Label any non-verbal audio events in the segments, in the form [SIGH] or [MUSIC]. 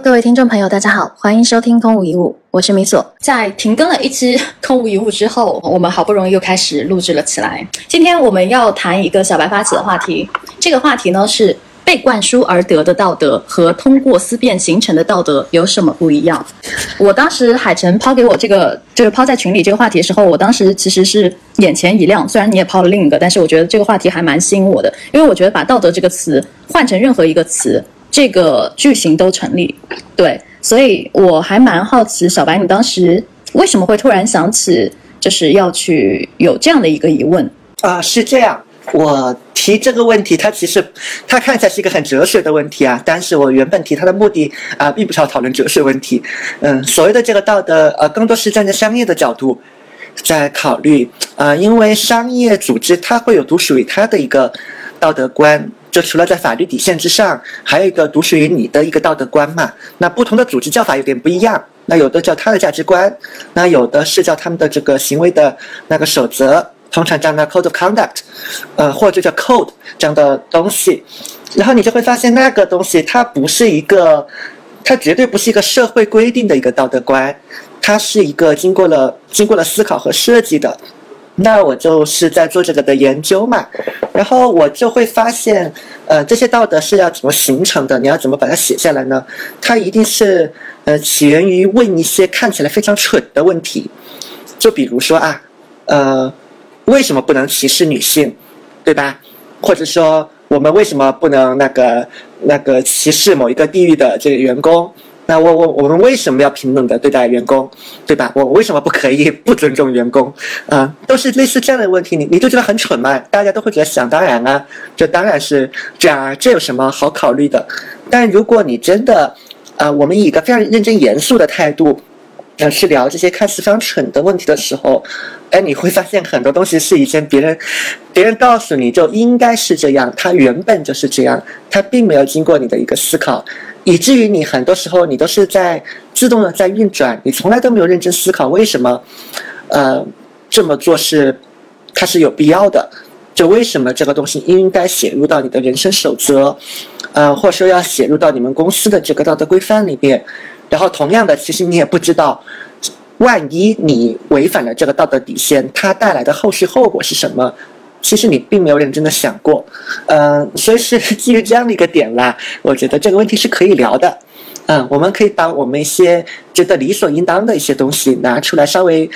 各位听众朋友，大家好，欢迎收听空无一物，我是米索。在停更了一期空无一物之后，我们好不容易又开始录制了起来。今天我们要谈一个小白发起的话题，这个话题呢是被灌输而得的道德和通过思辨形成的道德有什么不一样？我当时海晨抛给我这个就是抛在群里这个话题的时候，我当时其实是眼前一亮。虽然你也抛了另一个，但是我觉得这个话题还蛮吸引我的，因为我觉得把道德这个词换成任何一个词。这个句型都成立，对，所以我还蛮好奇，小白，你当时为什么会突然想起，就是要去有这样的一个疑问啊？是这样，我提这个问题，它其实它看起来是一个很哲学的问题啊，但是我原本提它的目的啊，并不是要讨论哲学问题，嗯，所谓的这个道德，呃，更多是站在商业的角度在考虑啊，因为商业组织它会有独属于它的一个道德观。就除了在法律底线之上，还有一个独属于你的一个道德观嘛。那不同的组织叫法有点不一样。那有的叫他的价值观，那有的是叫他们的这个行为的那个守则，通常叫那 code of conduct，呃，或者叫 code 这样的东西。然后你就会发现那个东西它不是一个，它绝对不是一个社会规定的一个道德观，它是一个经过了经过了思考和设计的。那我就是在做这个的研究嘛，然后我就会发现，呃，这些道德是要怎么形成的？你要怎么把它写下来呢？它一定是，呃，起源于问一些看起来非常蠢的问题，就比如说啊，呃，为什么不能歧视女性，对吧？或者说，我们为什么不能那个那个歧视某一个地域的这个员工？那我我我们为什么要平等的对待员工，对吧？我为什么不可以 [LAUGHS] 不尊重员工？啊，都是类似这样的问题，你你就觉得很蠢吗？大家都会觉得想当然啊，这当然是这样，这有什么好考虑的？但如果你真的，啊，我们以一个非常认真严肃的态度，呃，去聊这些看似非常蠢的问题的时候，哎，你会发现很多东西是以前别人别人告诉你就应该是这样，它原本就是这样，它并没有经过你的一个思考。以至于你很多时候你都是在自动的在运转，你从来都没有认真思考为什么，呃，这么做是它是有必要的，就为什么这个东西应该写入到你的人生守则，呃，或者说要写入到你们公司的这个道德规范里面，然后同样的，其实你也不知道，万一你违反了这个道德底线，它带来的后续后果是什么。其实你并没有认真的想过，嗯，所以是 [LAUGHS] 基于这样的一个点啦，我觉得这个问题是可以聊的，嗯，我们可以把我们一些觉得理所应当的一些东西拿出来稍微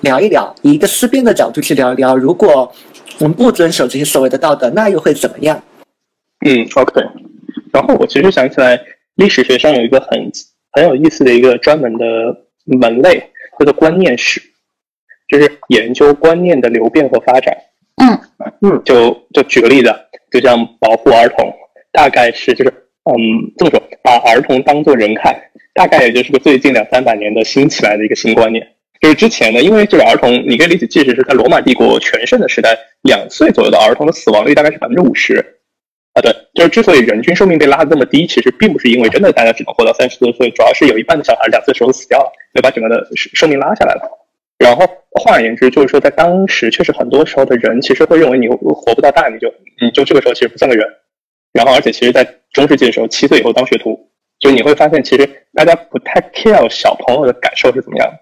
聊一聊，以一个思辨的角度去聊一聊，如果我们不遵守这些所谓的道德，那又会怎么样？嗯，OK。然后我其实想起来，历史学上有一个很很有意思的一个专门的门类，叫做观念史，就是研究观念的流变和发展。嗯嗯，就就举个例子，就像保护儿童，大概是就是嗯这么说，把儿童当做人看，大概也就是个最近两三百年的新起来的一个新观念。就是之前呢，因为就是儿童，你可以理解，即使是在罗马帝国全盛的时代，两岁左右的儿童的死亡率大概是百分之五十。啊，对，就是之所以人均寿命被拉的那么低，其实并不是因为真的大家只能活到三十多岁，主要是有一半的小孩两岁时候死掉了，就把整个的寿命拉下来了。然后换而言之，就是说，在当时确实很多时候的人其实会认为你活不到大，你就你就这个时候其实不算个人。然后，而且其实，在中世纪的时候，七岁以后当学徒，就你会发现，其实大家不太 care 小朋友的感受是怎么样的，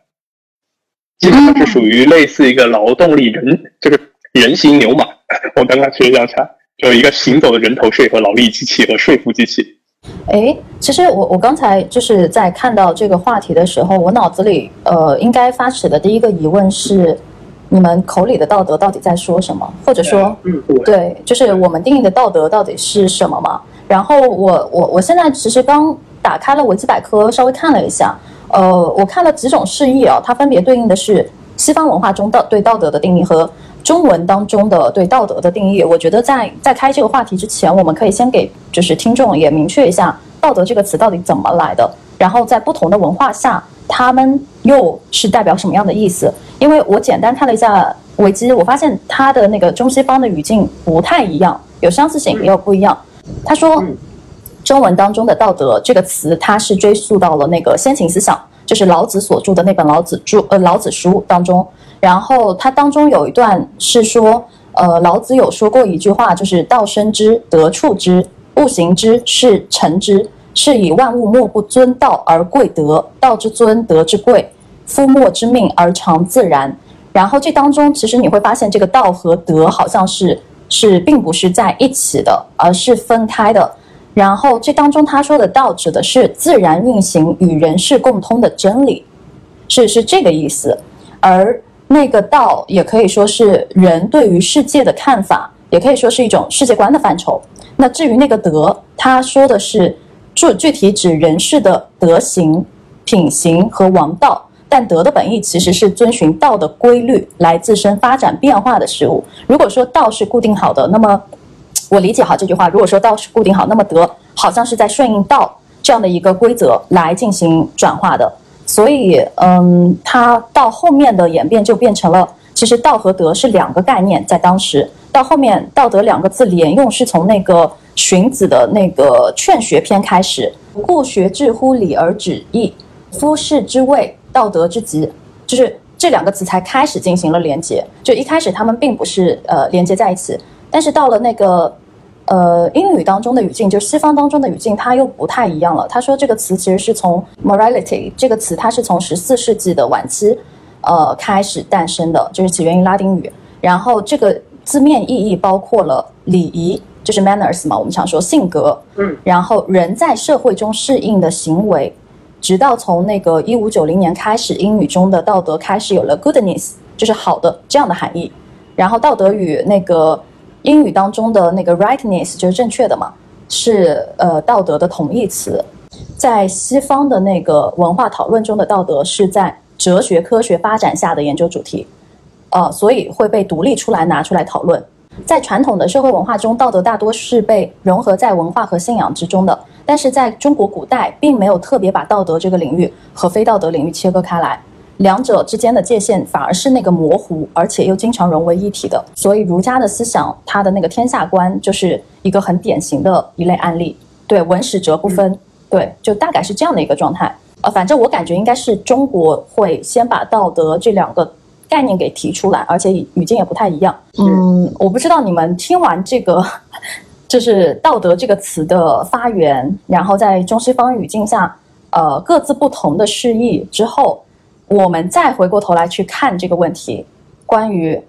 基本上是属于类似一个劳动力人，就是人形牛马。[LAUGHS] 我刚刚其实这样想，就是一个行走的人头税和劳力机器和税负机器。哎，其实我我刚才就是在看到这个话题的时候，我脑子里呃应该发起的第一个疑问是，你们口里的道德到底在说什么？或者说，对，就是我们定义的道德到底是什么嘛？然后我我我现在其实刚打开了维基百科，稍微看了一下，呃，我看了几种释义啊，它分别对应的是西方文化中道对道德的定义和。中文当中的对道德的定义，我觉得在在开这个话题之前，我们可以先给就是听众也明确一下“道德”这个词到底怎么来的，然后在不同的文化下，他们又是代表什么样的意思？因为我简单看了一下维基，我发现它的那个中西方的语境不太一样，有相似性也有不一样。他说，中文当中的“道德”这个词，它是追溯到了那个先秦思想，就是老子所著的那本《老子著》呃《老子书》当中。然后它当中有一段是说，呃，老子有说过一句话，就是“道生之，德处之，物行之，是成之”，是以万物莫不尊道而贵德，道之尊，德之贵，夫莫之命而常自然。然后这当中，其实你会发现，这个道和德好像是是并不是在一起的，而是分开的。然后这当中他说的道指的是自然运行与人世共通的真理，是是这个意思。而那个道也可以说是人对于世界的看法，也可以说是一种世界观的范畴。那至于那个德，他说的是具具体指人世的德行、品行和王道。但德的本意其实是遵循道的规律来自身发展变化的事物。如果说道是固定好的，那么我理解好这句话。如果说道是固定好，那么德好像是在顺应道这样的一个规则来进行转化的。所以，嗯，它到后面的演变就变成了，其实道和德是两个概念，在当时到后面，道德两个字连用是从那个荀子的那个劝学篇开始，故学致乎礼而止义，夫士之谓道德之极，就是这两个词才开始进行了连接。就一开始他们并不是呃连接在一起，但是到了那个。呃，英语当中的语境，就西方当中的语境，它又不太一样了。他说这个词其实是从 morality 这个词，它是从十四世纪的晚期，呃开始诞生的，就是起源于拉丁语。然后这个字面意义包括了礼仪，就是 manners 嘛，我们常说性格。嗯。然后人在社会中适应的行为，直到从那个一五九零年开始，英语中的道德开始有了 goodness，就是好的这样的含义。然后道德与那个。英语当中的那个 rightness 就是正确的嘛，是呃道德的同义词。在西方的那个文化讨论中的道德是在哲学科学发展下的研究主题，呃，所以会被独立出来拿出来讨论。在传统的社会文化中，道德大多是被融合在文化和信仰之中的，但是在中国古代，并没有特别把道德这个领域和非道德领域切割开来。两者之间的界限反而是那个模糊，而且又经常融为一体的。所以儒家的思想，它的那个天下观就是一个很典型的一类案例。对，文史哲不分，对，就大概是这样的一个状态。呃，反正我感觉应该是中国会先把道德这两个概念给提出来，而且语境也不太一样。嗯，我不知道你们听完这个，[LAUGHS] 就是道德这个词的发源，然后在中西方语境下，呃，各自不同的释义之后。我们再回过头来去看这个问题，关于，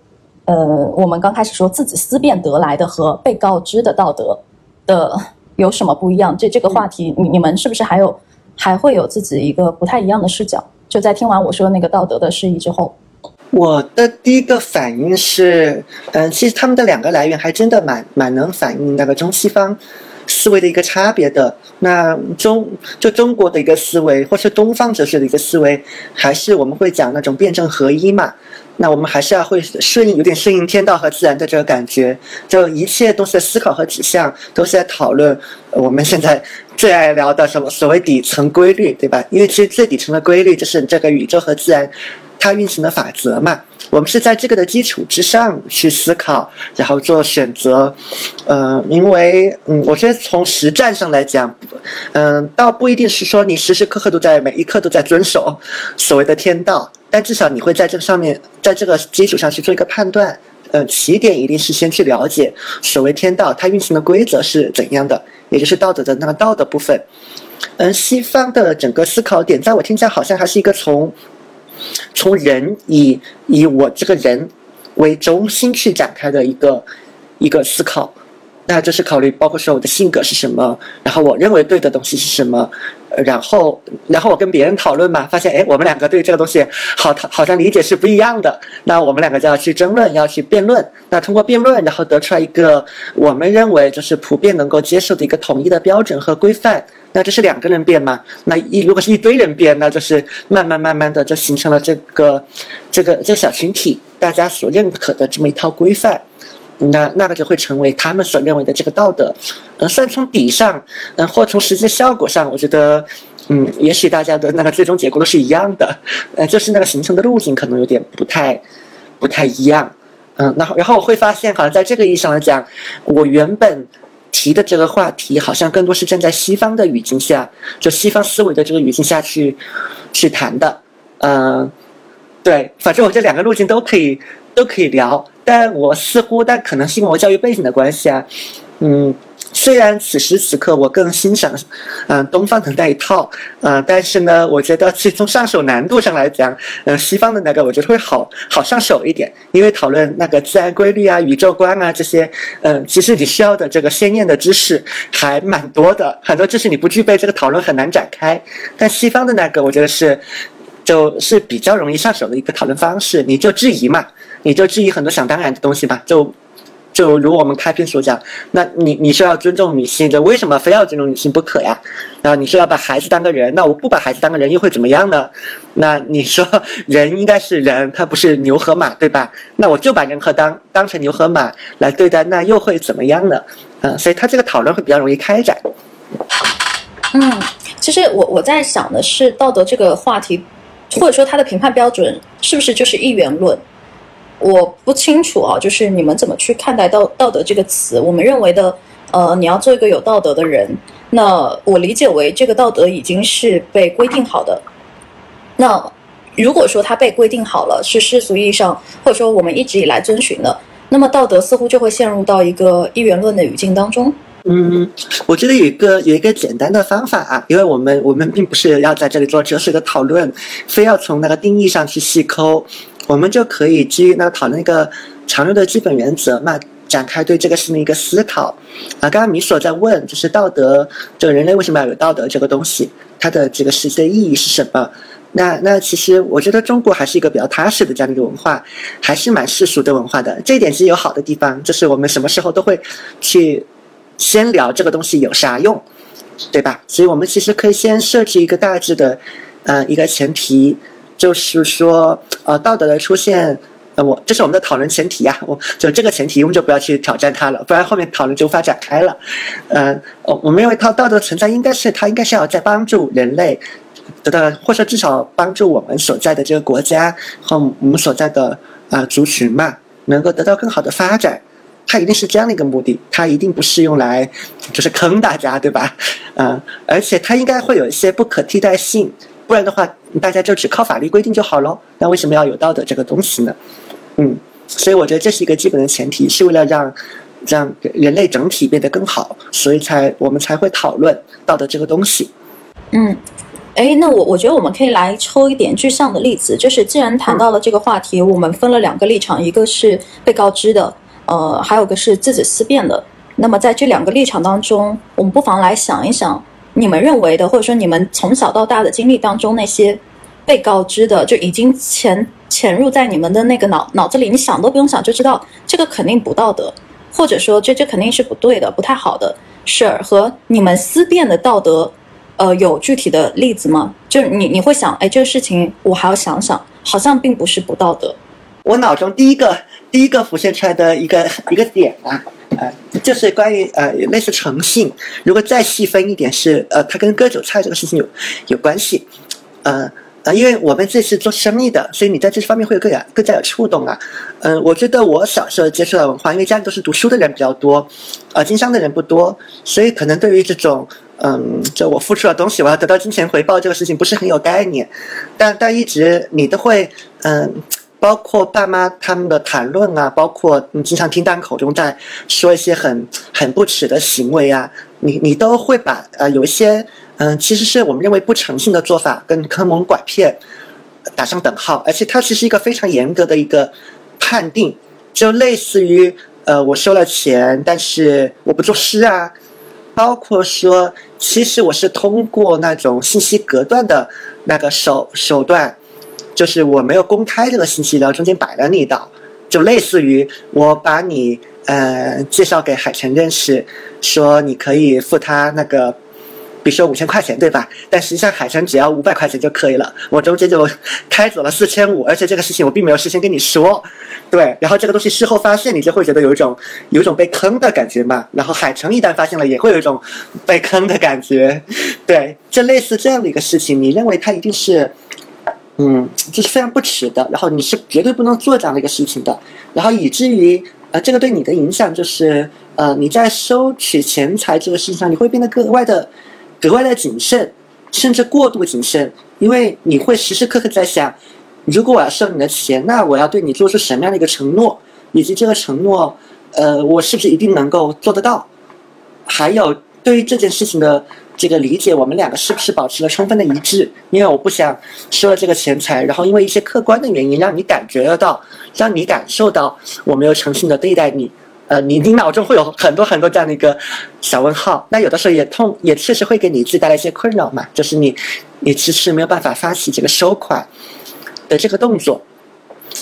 呃，我们刚开始说自己思辨得来的和被告知的道德的有什么不一样？这这个话题，你你们是不是还有还会有自己一个不太一样的视角？就在听完我说那个道德的释义之后，我的第一个反应是，嗯，其实他们的两个来源还真的蛮蛮能反映那个中西方。思维的一个差别的，那中就中国的一个思维，或是东方哲学的一个思维，还是我们会讲那种辩证合一嘛？那我们还是要会顺应，有点顺应天道和自然的这个感觉，就一切都是在思考和指向，都是在讨论我们现在最爱聊的什么所谓底层规律，对吧？因为其实最底层的规律就是这个宇宙和自然它运行的法则嘛。我们是在这个的基础之上去思考，然后做选择，呃，因为，嗯，我觉得从实战上来讲，嗯，倒不一定是说你时时刻刻都在每一刻都在遵守所谓的天道，但至少你会在这上面，在这个基础上去做一个判断，呃，起点一定是先去了解所谓天道它运行的规则是怎样的，也就是道德的那个道的部分。嗯，西方的整个思考点，在我听起来好像还是一个从。从人以以我这个人为中心去展开的一个一个思考，那就是考虑包括说我的性格是什么，然后我认为对的东西是什么，然后然后我跟别人讨论嘛，发现哎我们两个对这个东西好好像理解是不一样的，那我们两个就要去争论，要去辩论，那通过辩论，然后得出来一个我们认为就是普遍能够接受的一个统一的标准和规范。那这是两个人变吗？那一如果是一堆人变，那就是慢慢慢慢的就形成了这个这个这个小群体大家所认可的这么一套规范，那那个就会成为他们所认为的这个道德。嗯，虽然从底上，嗯，或从实际效果上，我觉得，嗯，也许大家的那个最终结果都是一样的，呃，就是那个形成的路径可能有点不太不太一样。嗯，然后然后我会发现，好像在这个意义上来讲，我原本。提的这个话题好像更多是站在西方的语境下，就西方思维的这个语境下去去谈的，嗯，对，反正我这两个路径都可以都可以聊，但我似乎但可能是因为我教育背景的关系啊，嗯，虽然此时此刻我更欣赏，嗯，东方的那一套，呃，但是呢，我觉得其从上手难度上来讲，嗯，西方的那个我觉得会好好上手一点，因为讨论那个自然规律啊、宇宙观啊这些，嗯，其实你需要的这个鲜艳的知识还蛮多的，很多知识你不具备，这个讨论很难展开。但西方的那个，我觉得是，就是比较容易上手的一个讨论方式，你就质疑嘛，你就质疑很多想当然的东西吧，就。就如我们开篇所讲，那你你是要尊重女性，的为什么非要尊重女性不可呀？然后你说要把孩子当个人，那我不把孩子当个人又会怎么样呢？那你说人应该是人，他不是牛和马，对吧？[LAUGHS] 那我就把人和当当成牛和马来对待，那又会怎么样呢？嗯，所以他这个讨论会比较容易开展。嗯，其实我我在想的是道德这个话题，或者说他的评判标准是不是就是一元论？我不清楚啊，就是你们怎么去看待道道德这个词？我们认为的，呃，你要做一个有道德的人，那我理解为这个道德已经是被规定好的。那如果说它被规定好了，是世俗意义上，或者说我们一直以来遵循的，那么道德似乎就会陷入到一个一元论的语境当中。嗯，我觉得有一个有一个简单的方法啊，因为我们我们并不是要在这里做哲学的讨论，非要从那个定义上去细抠。我们就可以基于那个讨论一个常用的基本原则嘛，展开对这个事情的一个思考。啊，刚刚米索在问，就是道德，这个人类为什么要有道德这个东西，它的这个实际的意义是什么？那那其实我觉得中国还是一个比较踏实的这样一个文化，还是蛮世俗的文化的。这一点其实有好的地方，就是我们什么时候都会去先聊这个东西有啥用，对吧？所以我们其实可以先设置一个大致的，呃，一个前提。就是说，呃，道德的出现，呃，我这是我们的讨论前提呀。我就这个前提，我们就不要去挑战它了，不然后面讨论就无法展开了。嗯，我我们认为它道德存在应该是它应该是要在帮助人类得到，或者至少帮助我们所在的这个国家和我们所在的啊族群嘛，能够得到更好的发展。它一定是这样的一个目的，它一定不是用来就是坑大家，对吧？嗯，而且它应该会有一些不可替代性。不然的话，大家就只靠法律规定就好喽。那为什么要有道德这个东西呢？嗯，所以我觉得这是一个基本的前提，是为了让让人类整体变得更好，所以才我们才会讨论道德这个东西。嗯，哎，那我我觉得我们可以来抽一点具象的例子，就是既然谈到了这个话题，我们分了两个立场，一个是被告知的，呃，还有个是自己思辨的。那么在这两个立场当中，我们不妨来想一想。你们认为的，或者说你们从小到大的经历当中，那些被告知的，就已经潜潜入在你们的那个脑脑子里，你想都不用想就知道这个肯定不道德，或者说这这肯定是不对的、不太好的事儿。和你们思辨的道德，呃，有具体的例子吗？就是你你会想，哎，这个事情我还要想想，好像并不是不道德。我脑中第一个第一个浮现出来的一个一个点啊。呃，就是关于呃类似诚信，如果再细分一点是呃，它跟割韭菜这个事情有有关系，呃呃，因为我们这是做生意的，所以你在这方面会有更加更加有触动啊。嗯，我觉得我小时候接触到文化，因为家里都是读书的人比较多，呃，经商的人不多，所以可能对于这种嗯，就我付出的东西，我要得到金钱回报这个事情不是很有概念，但但一直你都会嗯。包括爸妈他们的谈论啊，包括你经常听他们口中在说一些很很不耻的行为啊，你你都会把呃有一些嗯，其实是我们认为不诚信的做法跟坑蒙拐骗打上等号，而且它其实一个非常严格的一个判定，就类似于呃我收了钱，但是我不作诗啊，包括说其实我是通过那种信息隔断的那个手手段。就是我没有公开这个信息，然后中间摆了你一道，就类似于我把你呃介绍给海城认识，说你可以付他那个，比如说五千块钱，对吧？但实际上海城只要五百块钱就可以了，我中间就开走了四千五，而且这个事情我并没有事先跟你说，对。然后这个东西事后发现，你就会觉得有一种有一种被坑的感觉嘛。然后海城一旦发现了，也会有一种被坑的感觉，对。就类似这样的一个事情，你认为它一定是？嗯，这是非常不耻的，然后你是绝对不能做这样的一个事情的，然后以至于呃，这个对你的影响就是呃，你在收取钱财这个事情上，你会变得格外的格外的谨慎，甚至过度谨慎，因为你会时时刻刻在想，如果我要收你的钱，那我要对你做出什么样的一个承诺，以及这个承诺，呃，我是不是一定能够做得到？还有对于这件事情的这个理解，我们两个是不是保持了充分的一致？因为我不想收了这个钱财，然后因为一些客观的原因，让你感觉得到，让你感受到我没有诚信的对待你。呃，你你脑中会有很多很多这样的一个小问号，那有的时候也痛，也确实会给你自己带来一些困扰嘛，就是你你迟迟没有办法发起这个收款的这个动作。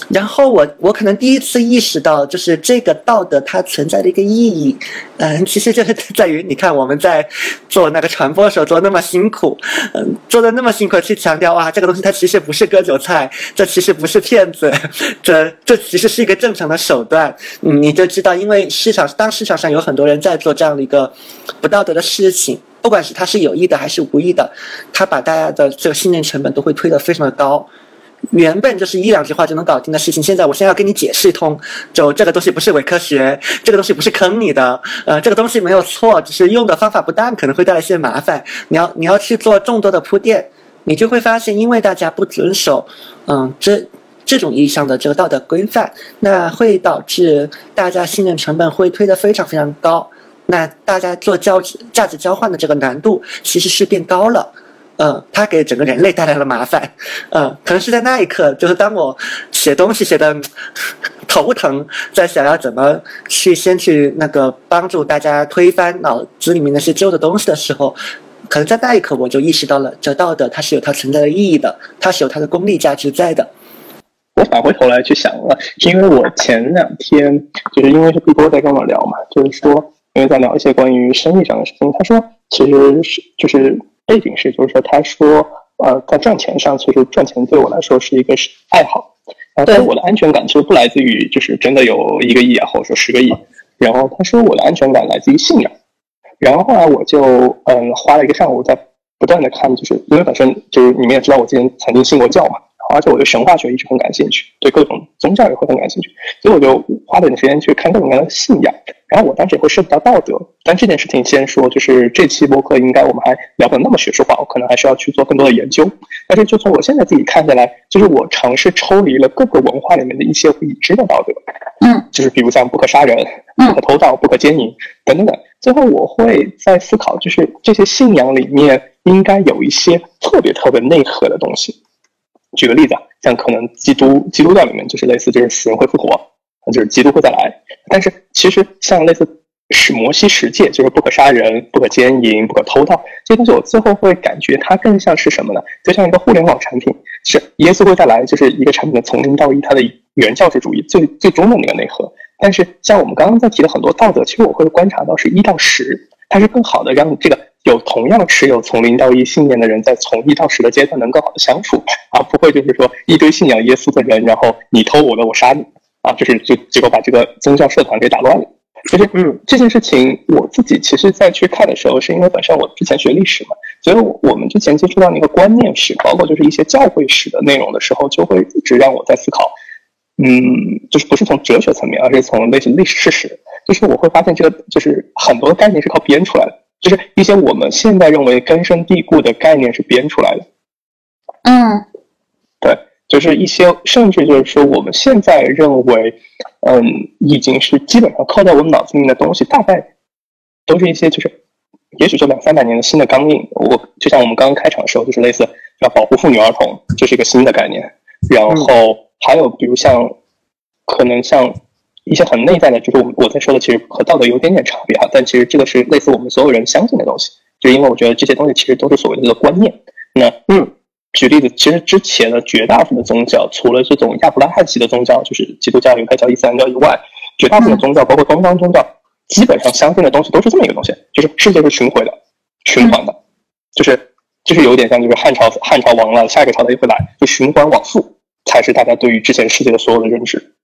然后我我可能第一次意识到，就是这个道德它存在的一个意义，嗯，其实就是在于，你看我们在做那个传播的时候做那么辛苦，嗯，做的那么辛苦去强调哇，这个东西它其实不是割韭菜，这其实不是骗子，这这其实是一个正常的手段，你就知道，因为市场当市场上有很多人在做这样的一个不道德的事情，不管是他是有意的还是无意的，他把大家的这个信任成本都会推得非常的高。原本就是一两句话就能搞定的事情，现在我先要跟你解释通，就这个东西不是伪科学，这个东西不是坑你的，呃，这个东西没有错，只是用的方法不当，可能会带来一些麻烦。你要你要去做众多的铺垫，你就会发现，因为大家不遵守，嗯，这这种意义上的这个道德规范，那会导致大家信任成本会推得非常非常高，那大家做交价值交换的这个难度其实是变高了。嗯，它给整个人类带来了麻烦。嗯，可能是在那一刻，就是当我写东西写的头疼，在想要怎么去先去那个帮助大家推翻脑子里面那些旧的东西的时候，可能在那一刻我就意识到了，这道德它是有它存在的意义的，它是有它的功利价值在的。我返回头来去想了，因为我前两天就是因为是碧波在跟我聊嘛，就是说因为在聊一些关于生意上的事情，他说其实是就是。背景是，就是说，他说，呃，在赚钱上，其实赚钱对我来说是一个是爱好，然后我的安全感其实不来自于就是真的有一个亿啊，或者说十个亿，然后他说我的安全感来自于信仰，然后后来我就嗯花了一个上午在不断的看，就是因为本身就是你们也知道我之前曾经信过教嘛。而且我对神话学一直很感兴趣，对各种宗教也会很感兴趣，所以我就花了点时间去看各种各样的信仰。然后我当时也会涉及到道德，但这件事情先说，就是这期播客应该我们还聊不了那么学术化，我可能还需要去做更多的研究。但是就从我现在自己看下来，就是我尝试抽离了各个文化里面的一些已知的道德，嗯，就是比如像不可杀人、不可偷盗、不可奸淫等等等。最后我会在思考，就是这些信仰里面应该有一些特别特别内核的东西。举个例子啊，像可能基督基督教里面就是类似，就是死人会复活，就是基督会再来。但是其实像类似是摩西十诫，就是不可杀人、不可奸淫、不可偷盗这些东西，我最后会感觉它更像是什么呢？就像一个互联网产品，是耶稣会再来，就是一个产品的从零到一，它的原教旨主义最最终的那个内核。但是像我们刚刚在提的很多道德，其实我会观察到是一到十，它是更好的让这个。有同样持有从零到一信念的人，在从一到十的阶段能更好的相处，而不会就是说一堆信仰耶稣的人，然后你偷我的，我杀你，啊，就是就结果把这个宗教社团给打乱了。其实，嗯，这件事情我自己其实在去看的时候，是因为本身我之前学历史嘛，所以我们之前接触到那个观念史，包括就是一些教会史的内容的时候，就会一直让我在思考，嗯，就是不是从哲学层面，而是从类似历史事实，就是我会发现这个就是很多概念是靠编出来的。就是一些我们现在认为根深蒂固的概念是编出来的，嗯，对，就是一些甚至就是说我们现在认为，嗯，已经是基本上刻在我们脑子里面的东西，大概都是一些就是，也许就两三百年的新的钢印。我就像我们刚刚开场的时候，就是类似要保护妇女儿童，这是一个新的概念。然后还有比如像，可能像。一些很内在的，就是我我在说的，其实和道德有点点差别哈，但其实这个是类似我们所有人相信的东西，就因为我觉得这些东西其实都是所谓的这个观念。那嗯，举例子，其实之前的绝大部分的宗教，除了这种亚伯拉罕系的宗教，就是基督教、犹太教、伊斯兰教以外，绝大部分的宗教，包括东方宗教，基本上相信的东西都是这么一个东西，就是世界是巡回的、循环的，就是就是有点像就是汉朝汉朝亡了，下一个朝代又会来，就循环往复，才是大家对于之前世界的所有的认知。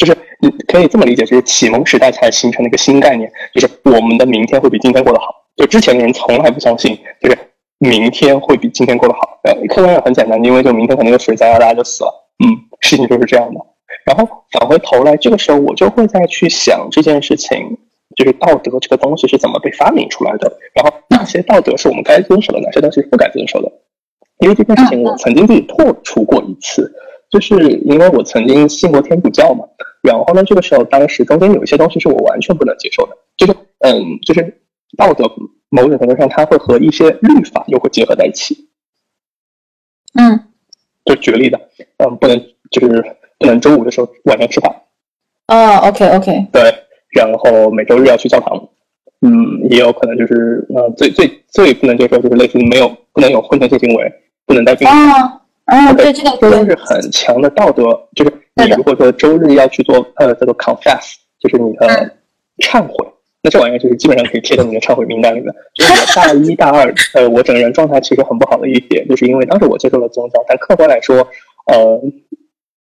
就是你可以这么理解，就是启蒙时代才形成的一个新概念，就是我们的明天会比今天过得好。就之前的人从来不相信，就是明天会比今天过得好。呃，客观上很简单，因为就明天可能有水灾了，大家就死了。嗯，事情就是这样的。然后返回头来，这个时候我就会再去想这件事情，就是道德这个东西是怎么被发明出来的，然后哪些道德是我们该遵守的，哪些东西是不该遵守的。因为这件事情，我曾经自己破除过一次。就是因为我曾经信过天主教嘛，然后呢，这个时候当时中间有一些东西是我完全不能接受的，就是嗯，就是道德某种程度上，它会和一些律法又会结合在一起。嗯，就举个例子，嗯，不能就是不能周五的时候晚上吃饭。啊，OK OK。对，然后每周日要去教堂。嗯，也有可能就是呃，最最最不能接受就是类似于没有不能有婚前性行为，不能带病。啊啊，对这个都是很强的道德，就是你如果说周日要去做呃叫做 confess，就是你的忏悔。那这玩意儿就是基本上可以贴在你的忏悔名单里面。[LAUGHS] 就是我大一大二，呃，我整个人状态其实很不好的一点，就是因为当时我接受了宗教，但客观来说，呃，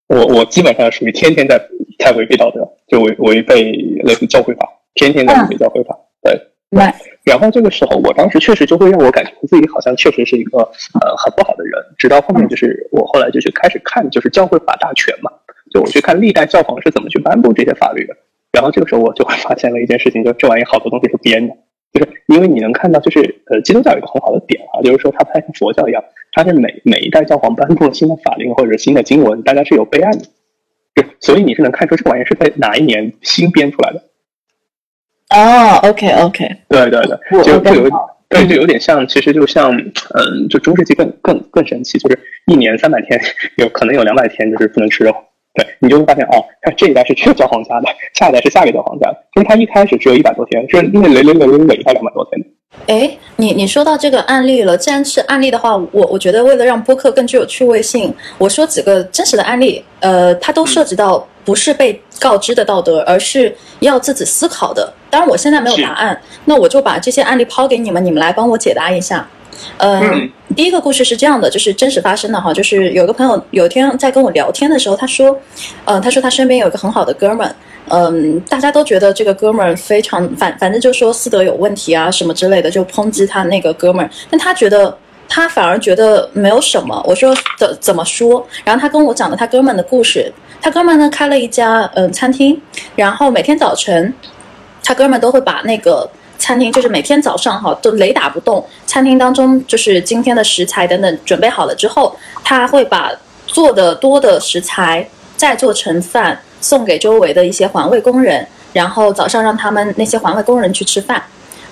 我我基本上属于天天在太违背道德，就违违背类似教会法，天天在违背教会法。对，对。然后这个时候，我当时确实就会让我感觉自己好像确实是一个呃很不好的人。直到后面就是我后来就去开始看，就是教会法大全嘛，就我去看历代教皇是怎么去颁布这些法律的。然后这个时候我就会发现了一件事情，就这玩意好多东西是编的，就是因为你能看到，就是呃，基督教有一个很好的点啊，就是说它不太像佛教一样，它是每每一代教皇颁布了新的法令或者是新的经文，大家是有备案的，对所以你是能看出这个玩意是在哪一年新编出来的。哦，OK OK，对对对，就就有对，就有点像，其实就像嗯，就中世纪更更更神奇，就是一年三百天，[LAUGHS] 有可能有两百天就是不能吃肉。对你就会发现哦，看这一代是这个教皇家的，下一代是下个教皇家的，因为他一开始只有一百多天，就是因为雷雷雷雷雷才两百多天。哎，你你说到这个案例了，既然是案例的话，我我觉得为了让播客更具有趣味性，我说几个真实的案例，呃，它都涉及到不是被告知的道德，而是要自己思考的。当然我现在没有答案，那我就把这些案例抛给你们，你们来帮我解答一下。嗯，第一个故事是这样的，就是真实发生的哈，就是有个朋友有一天在跟我聊天的时候，他说，呃，他说他身边有一个很好的哥们儿，嗯，大家都觉得这个哥们儿非常反，反正就说私德有问题啊什么之类的，就抨击他那个哥们儿，但他觉得他反而觉得没有什么。我说怎怎么说？然后他跟我讲了他哥们的故事，他哥们呢开了一家嗯餐厅，然后每天早晨，他哥们都会把那个。餐厅就是每天早上哈都雷打不动，餐厅当中就是今天的食材等等准备好了之后，他会把做的多的食材再做成饭送给周围的一些环卫工人，然后早上让他们那些环卫工人去吃饭。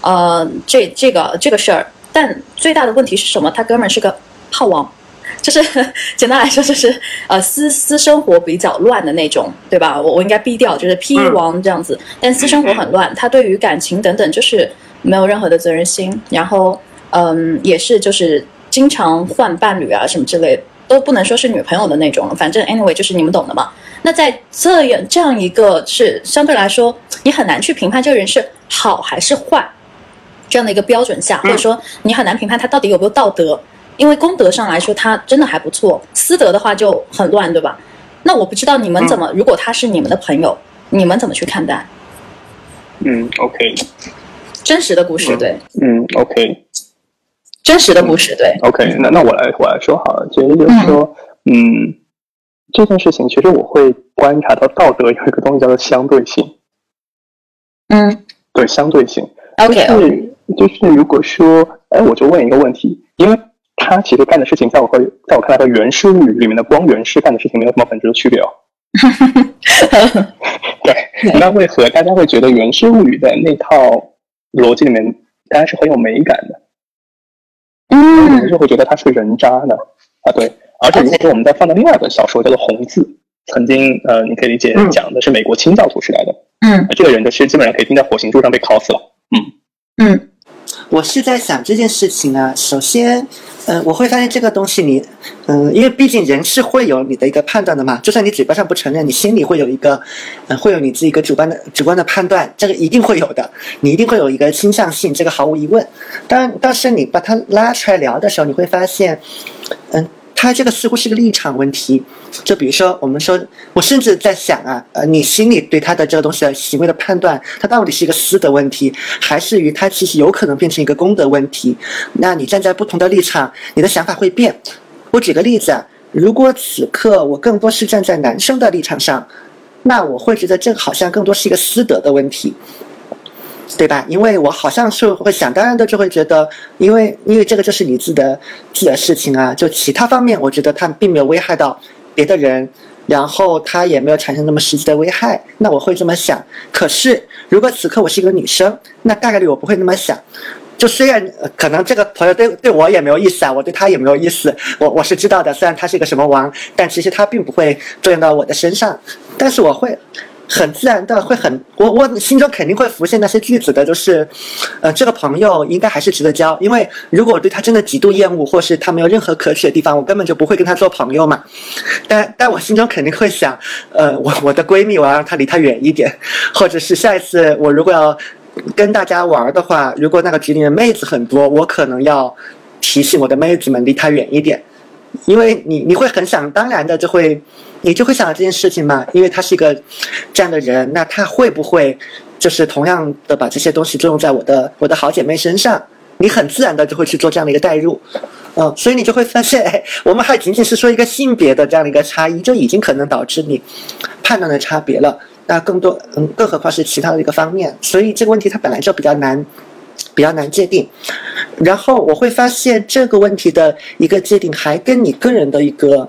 呃，这这个这个事儿，但最大的问题是什么？他哥们儿是个炮王。[LAUGHS] 就是 [LAUGHS] 简单来说，就是呃私私生活比较乱的那种，对吧？我我应该逼掉，就是 P 王这样子。但私生活很乱，他对于感情等等就是没有任何的责任心。然后嗯，也是就是经常换伴侣啊什么之类，都不能说是女朋友的那种。反正 anyway 就是你们懂的嘛。那在这样这样一个是相对来说，你很难去评判这个人是好还是坏这样的一个标准下，或者说你很难评判他到底有没有道德。因为功德上来说，他真的还不错；私德的话就很乱，对吧？那我不知道你们怎么，如果他是你们的朋友，你们怎么去看待？嗯，OK。真实的故事，对。嗯，OK。真实的故事，对。OK，那那我来我来说好了，其实就是说，嗯，这件事情其实我会观察到道德有一个东西叫做相对性。嗯，对，相对性。OK。就是如果说，哎，我就问一个问题。因为他其实干的事情，在我和在我看来和《源氏物语》里面的光源氏干的事情没有什么本质的区别哦。[LAUGHS] 对，那为何大家会觉得《源氏物语》的那套逻辑里面，大家是很有美感的？嗯，就会觉得他是个人渣呢？啊，对。而且如果说我们再放到另外一本小说叫做《红字》，曾经呃，你可以理解讲的是美国清教徒时代的。嗯，这个人的其实基本上可以钉在火刑柱上被烤死了。嗯嗯。我是在想这件事情啊，首先，嗯，我会发现这个东西你，嗯，因为毕竟人是会有你的一个判断的嘛，就算你嘴巴上不承认，你心里会有一个，嗯，会有你自己一个主观的主观的判断，这个一定会有的，你一定会有一个倾向性，这个毫无疑问。但但是你把它拉出来聊的时候，你会发现，嗯。他这个似乎是个立场问题，就比如说，我们说，我甚至在想啊，呃，你心里对他的这个东西的行为的判断，他到底是一个私德问题，还是于他其实有可能变成一个公德问题？那你站在不同的立场，你的想法会变。我举个例子啊，如果此刻我更多是站在男生的立场上，那我会觉得这好像更多是一个私德的问题。对吧？因为我好像是会想当然的就会觉得，因为因为这个就是你自己的自己的事情啊。就其他方面，我觉得他并没有危害到别的人，然后它也没有产生那么实际的危害，那我会这么想。可是如果此刻我是一个女生，那大概率我不会那么想。就虽然可能这个朋友对对我也没有意思啊，我对他也没有意思，我我是知道的。虽然他是一个什么王，但其实他并不会作用到我的身上。但是我会很自然的会很，我我心中肯定会浮现那些句子的，就是，呃，这个朋友应该还是值得交。因为如果我对他真的极度厌恶，或是他没有任何可取的地方，我根本就不会跟他做朋友嘛。但但我心中肯定会想，呃，我我的闺蜜，我要让她离他远一点，或者是下一次我如果要。跟大家玩的话，如果那个局里面妹子很多，我可能要提醒我的妹子们离他远一点，因为你你会很想当然的就会，你就会想到这件事情嘛，因为他是一个这样的人，那他会不会就是同样的把这些东西作用在我的我的好姐妹身上？你很自然的就会去做这样的一个代入，嗯，所以你就会发现，哎，我们还仅仅是说一个性别的这样的一个差异，就已经可能导致你判断的差别了。那更多，嗯，更何况是其他的一个方面，所以这个问题它本来就比较难，比较难界定。然后我会发现这个问题的一个界定还跟你个人的一个，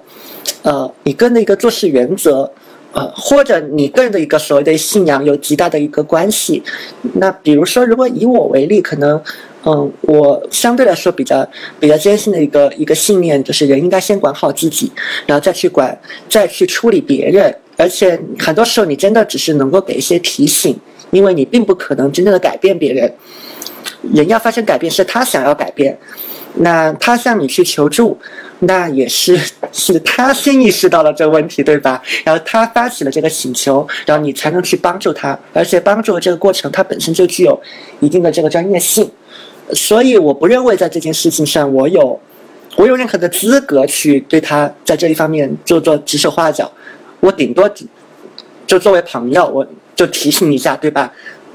呃，你个人的一个做事原则，呃，或者你个人的一个所谓的信仰有极大的一个关系。那比如说，如果以我为例，可能，嗯，我相对来说比较比较坚信的一个一个信念，就是人应该先管好自己，然后再去管，再去处理别人。而且很多时候，你真的只是能够给一些提醒，因为你并不可能真正的改变别人。人要发生改变，是他想要改变，那他向你去求助，那也是是他先意识到了这个问题，对吧？然后他发起了这个请求，然后你才能去帮助他。而且帮助的这个过程，它本身就具有一定的这个专业性。所以，我不认为在这件事情上，我有我有任何的资格去对他在这一方面做做指手画脚。我顶多就作为朋友，我就提醒一下，对吧？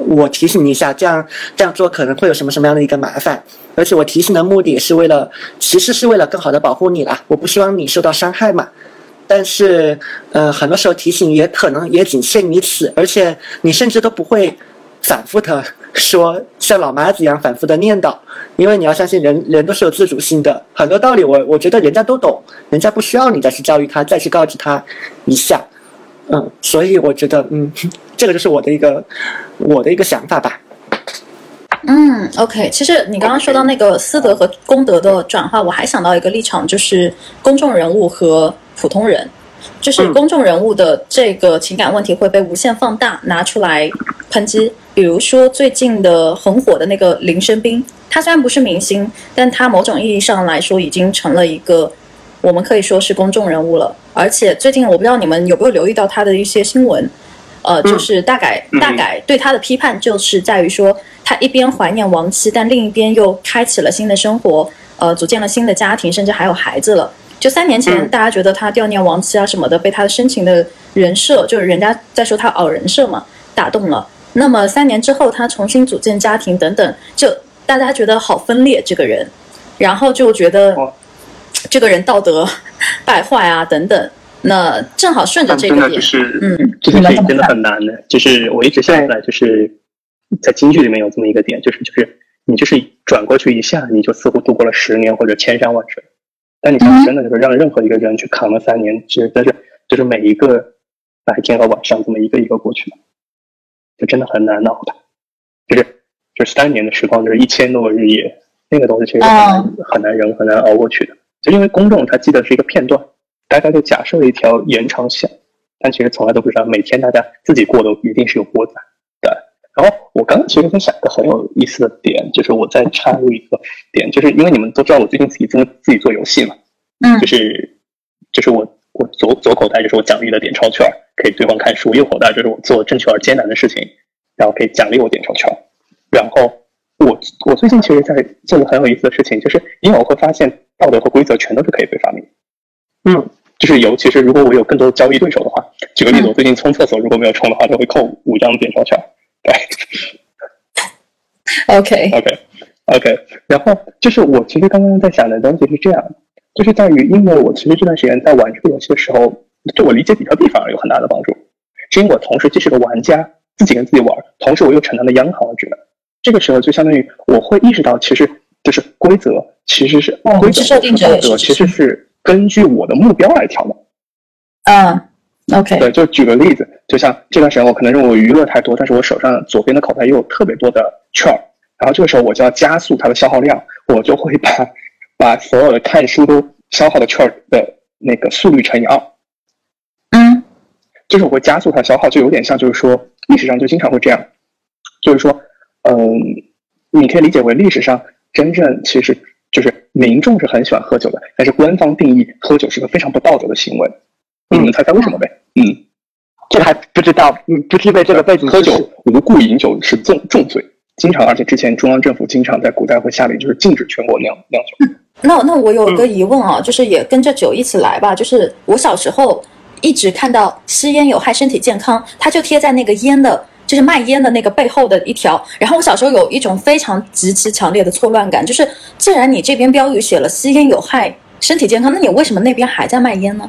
我提醒你一下，这样这样做可能会有什么什么样的一个麻烦？而且我提醒的目的是为了，其实是为了更好的保护你啦。我不希望你受到伤害嘛。但是，呃，很多时候提醒也可能也仅限于此，而且你甚至都不会反复的说像老妈子一样反复的念叨，因为你要相信人人都是有自主性的，很多道理我我觉得人家都懂，人家不需要你再去教育他，再去告知他一下。嗯，所以我觉得，嗯，[LAUGHS] 这个就是我的一个我的一个想法吧。嗯，OK，其实你刚刚说到那个私德和公德的转化，我还想到一个立场，就是公众人物和普通人，就是公众人物的这个情感问题会被无限放大，拿出来抨击。比如说最近的很火的那个林生斌，他虽然不是明星，但他某种意义上来说已经成了一个。我们可以说是公众人物了，而且最近我不知道你们有没有留意到他的一些新闻，呃，就是大概大概对他的批判就是在于说，他一边怀念亡妻，但另一边又开启了新的生活，呃，组建了新的家庭，甚至还有孩子了。就三年前大家觉得他悼念亡妻啊什么的，被他的深情的人设，就是人家在说他熬人设嘛，打动了。那么三年之后他重新组建家庭等等，就大家觉得好分裂这个人，然后就觉得。这个人道德败坏啊，等等，那正好顺着这个点，嗯，这件事情真的很难的。就是我一直想出来，就是在京剧里面有这么一个点，就是就是你就是转过去一下，你就似乎度过了十年或者千山万水。但你想真的就是让任何一个人去扛了三年，其实但是就是每一个白天和晚上这么一个一个过去，就真的很难熬的。就是就是三年的时光，就是一千多个日夜，那个东西其实很难很难忍很难熬过去的。就因为公众他记得是一个片段，大家就假设了一条延长线，但其实从来都不知道每天大家自己过都一定是有波澜的。然后我刚刚其实在想一个很有意思的点，就是我在插入一个点，就是因为你们都知道我最近自己做自己做游戏嘛，嗯，就是就是我我左左口袋就是我奖励的点钞券，可以兑换看书，右口袋就是我做正确而艰难的事情，然后可以奖励我点钞券，然后。我我最近其实，在做个很有意思的事情，就是因为我会发现道德和规则全都是可以被发明。嗯，就是尤其是如果我有更多的交易对手的话，举个例子，我最近冲厕所如果没有冲的话，就会扣五张点钞券。对，[LAUGHS] OK OK OK。然后就是我其实刚刚在想的东西是这样，就是在于因为我其实这段时间在玩这个游戏的时候，对我理解比特币反而有很大的帮助，是因为我同时既是个玩家，自己跟自己玩，同时我又承担了央行的职能。这个时候就相当于我会意识到，其实就是规则其实是规则和道德其实是根据我的目标来调的。嗯，OK，对，就举个例子，就像这段时间我可能是我娱乐太多，但是我手上左边的口袋又有特别多的券儿，然后这个时候我就要加速它的消耗量，我就会把把所有的看书都消耗的券儿的那个速率乘以二，嗯。就是我会加速它消耗，就有点像就是说历史上就经常会这样，就是说，嗯，你可以理解为历史上真正其实就是民众是很喜欢喝酒的，但是官方定义喝酒是个非常不道德的行为，你们猜猜为什么呗？嗯。这个还不知道，嗯，不具备这个背景喝酒。无故饮酒是重重罪，经常而且之前中央政府经常在古代会下令，就是禁止全国酿酿酒。那那我有一个疑问啊，就是也跟着酒一起来吧。就是我小时候一直看到吸烟有害身体健康，它就贴在那个烟的，就是卖烟的那个背后的一条。然后我小时候有一种非常极其强烈的错乱感，就是既然你这边标语写了吸烟有害身体健康，那你为什么那边还在卖烟呢？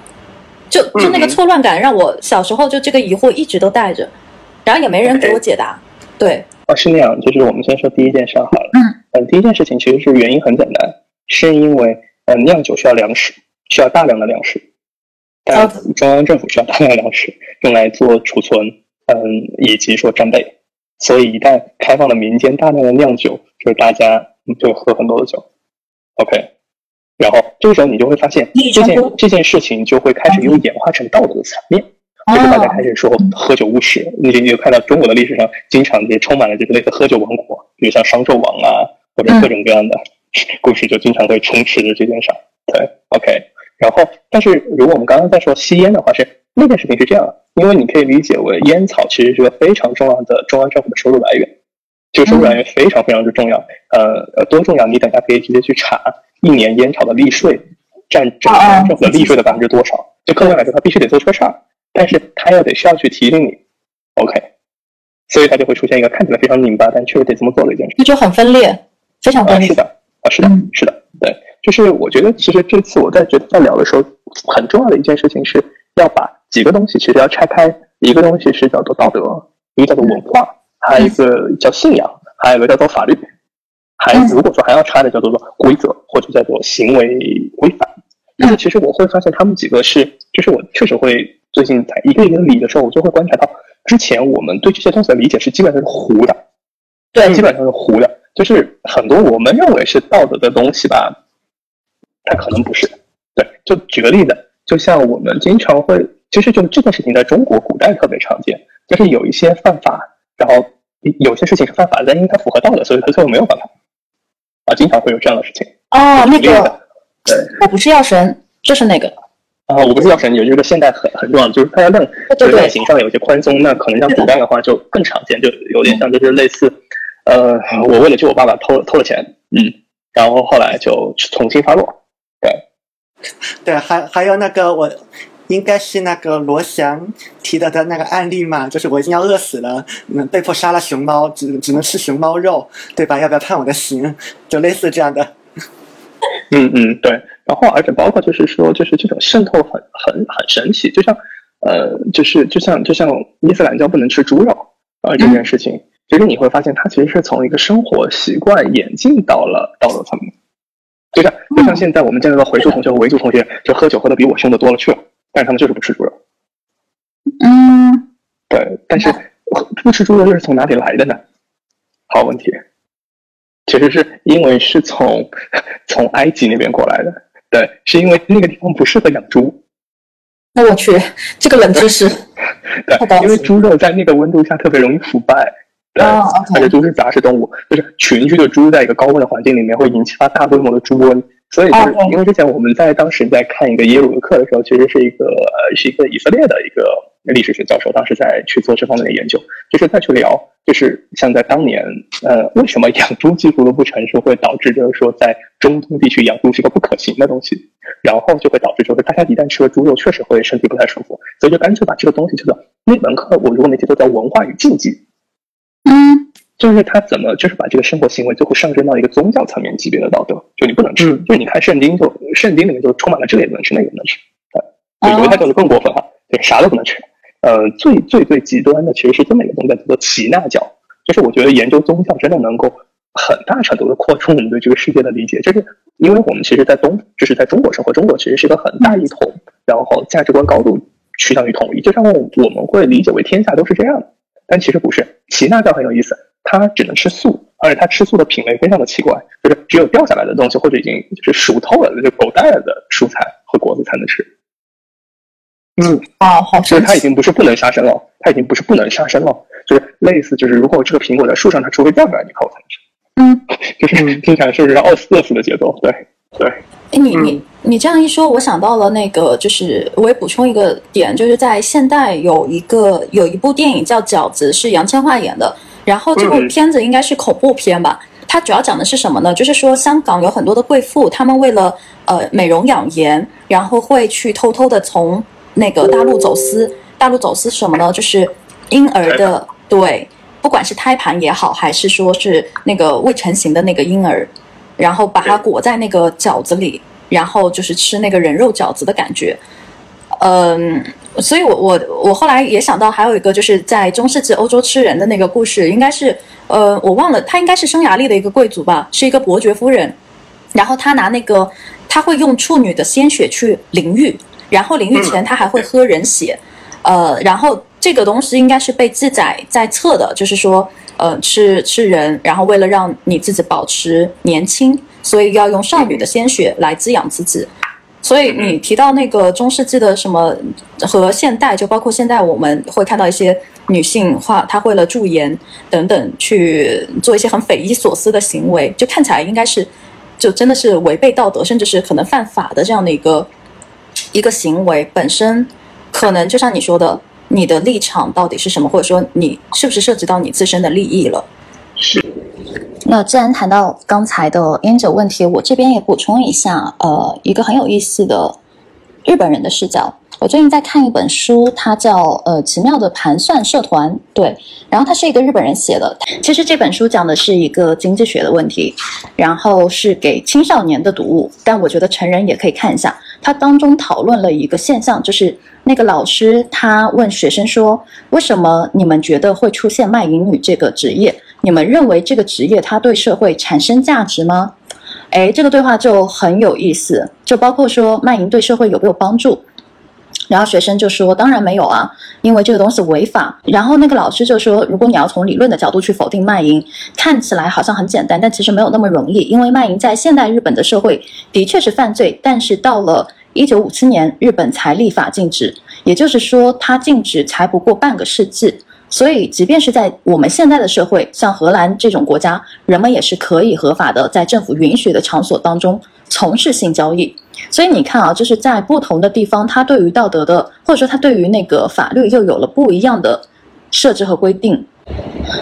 就就那个错乱感让我小时候就这个疑惑一直都带着，然后也没人给我解答。对，哦，是那样，就是我们先说第一件事好了。嗯嗯，第一件事情其实是原因很简单，是因为呃酿酒需要粮食，需要大量的粮食，但中央政府需要大量的粮食用来做储存，嗯，以及说战备，所以一旦开放了民间大量的酿酒，就是大家就喝很多的酒，OK。然后这个时候你就会发现这件这件事情就会开始又演化成道德的层面，就是大家开始说喝酒误事。你你就看到中国的历史上经常就充满了这个类似喝酒王国，比如像商纣王啊，或者各种各样的故事，就经常会充斥着这件事。对，OK。然后，但是如果我们刚刚在说吸烟的话，是那件事情是这样的，因为你可以理解为烟草其实是个非常重要的中央政府的收入来源，这个收入来源非常非常之重要。呃呃，多重要？你等下可以直接去查。一年烟草的利税占整个政府的利税的百分之多少？就客观来说，他必须得做这个事儿，但是他又得需要去提醒你，OK，所以他就会出现一个看起来非常拧巴，但确实得这么做的一件事。那就很分裂，非常分裂。是的，啊，是的，是的，对，就是我觉得其实这次我在觉得在聊的时候，很重要的一件事情是要把几个东西其实要拆开，一个东西是叫做道德，一个叫做文化，还有一个叫信仰，还有一个叫做法律。还如果说还要拆的叫做规则或者叫做行为规范，但是其实我会发现他们几个是，就是我确实会最近在一个一个理的时候，我就会观察到，之前我们对这些东西的理解是基本上是糊的，对，基本上是糊的，就是很多我们认为是道德的东西吧，它可能不是。对，就举个例子，就像我们经常会，其实就这件事情在中国古代特别常见，就是有一些犯法，然后有些事情是犯法的，但因为它符合道德，所以它最后没有犯法。啊，经常会有这样的事情哦。那个，对，我不是药神，就是那个啊，我不是药神。有这个现代很很重要的，就是大家认对外形上有些宽松，那可能像古代的话就更常见，就有点像就是类似，呃，我为了救我爸爸偷偷了钱，嗯，然后后来就重新发落，对，对，还还有那个我。应该是那个罗翔提到的那个案例嘛，就是我已经要饿死了，嗯，被迫杀了熊猫，只只能吃熊猫肉，对吧？要不要判我的刑？就类似这样的。嗯嗯，对。然后，而且包括就是说，就是这种渗透很很很神奇，就像呃，就是就像就像伊斯兰教不能吃猪肉啊这件事情，其实你会发现它其实是从一个生活习惯演进到了道德层面。就像就像现在我们见到的回族同学和维族同学，就喝酒喝的比我凶的多了去了。但是他们就是不吃猪肉，嗯，对，但是不吃猪肉又是从哪里来的呢？好问题，其实是因为是从从埃及那边过来的，对，是因为那个地方不适合养猪。那我去，这个冷知识，[LAUGHS] 对，因为猪肉在那个温度下特别容易腐败，对，而且猪是杂食动物，就是群居的猪在一个高温的环境里面会引起它大规模的猪瘟。所以就是因为之前我们在当时在看一个耶鲁的课的时候，其实是一个呃是一个以色列的一个历史学教授，当时在去做这方面的研究，就是再去聊，就是像在当年，呃，为什么养猪技术的不成熟会导致就是说在中东地区养猪是个不可行的东西，然后就会导致就是大家一旦吃了猪肉，确实会身体不太舒服，所以就干脆把这个东西叫做那门课，我如果没记错叫文化与禁忌，嗯。就是他怎么就是把这个生活行为最后上升到一个宗教层面级别的道德，就你不能吃，就是你看圣经就圣经里面就充满了这个也不能吃，那个不能吃，对，犹太教就是更过分哈，对，啥都不能吃。呃，最最最极端的其实是这么一个宗教，叫做齐纳教。就是我觉得研究宗教真的能够很大程度的扩充我们对这个世界的理解，就是因为我们其实，在东就是在中国生活，中国其实是一个很大一统，然后价值观高度趋向于统一，就像我们会理解为天下都是这样的，但其实不是。齐纳倒很有意思，他只能吃素，而且他吃素的品类非常的奇怪，就是只有掉下来的东西或者已经就是熟透了的就狗带了的蔬菜和果子才能吃。嗯，哦，好所以它已经不是不能杀生了，它已经不是不能杀生了，就是类似就是如果这个苹果在树上，它除非掉下来，你口才能吃。嗯，就是听起来是不是饿死饿死的节奏？对对。哎，你你你这样一说，我想到了那个，就是我也补充一个点，就是在现代有一个有一部电影叫《饺子》，是杨千嬅演的。然后这部片子应该是恐怖片吧？它主要讲的是什么呢？就是说香港有很多的贵妇，她们为了呃美容养颜，然后会去偷偷的从那个大陆走私。大陆走私什么呢？就是婴儿的，对，不管是胎盘也好，还是说是那个未成型的那个婴儿。然后把它裹在那个饺子里，然后就是吃那个人肉饺子的感觉，嗯，所以我我我后来也想到还有一个就是在中世纪欧洲吃人的那个故事，应该是呃我忘了，他应该是匈牙利的一个贵族吧，是一个伯爵夫人，然后他拿那个他会用处女的鲜血去淋浴，然后淋浴前他还会喝人血，呃，然后这个东西应该是被记载在册的，就是说。呃，吃吃人，然后为了让你自己保持年轻，所以要用少女的鲜血来滋养自己。所以你提到那个中世纪的什么和现代，就包括现代我们会看到一些女性化，她为了驻颜等等去做一些很匪夷所思的行为，就看起来应该是就真的是违背道德，甚至是可能犯法的这样的一个一个行为本身，可能就像你说的。你的立场到底是什么？或者说你是不是涉及到你自身的利益了？是。那既然谈到刚才的烟酒问题，我这边也补充一下，呃，一个很有意思的日本人的视角。我最近在看一本书，它叫呃《奇妙的盘算社团》，对，然后它是一个日本人写的。其实这本书讲的是一个经济学的问题，然后是给青少年的读物，但我觉得成人也可以看一下。它当中讨论了一个现象，就是那个老师他问学生说：“为什么你们觉得会出现卖淫女这个职业？你们认为这个职业它对社会产生价值吗？”哎，这个对话就很有意思，就包括说卖淫对社会有没有帮助。然后学生就说：“当然没有啊，因为这个东西违法。”然后那个老师就说：“如果你要从理论的角度去否定卖淫，看起来好像很简单，但其实没有那么容易。因为卖淫在现代日本的社会的确是犯罪，但是到了一九五七年，日本才立法禁止，也就是说，它禁止才不过半个世纪。所以，即便是在我们现在的社会，像荷兰这种国家，人们也是可以合法的在政府允许的场所当中从事性交易。”所以你看啊，就是在不同的地方，它对于道德的，或者说它对于那个法律又有了不一样的设置和规定。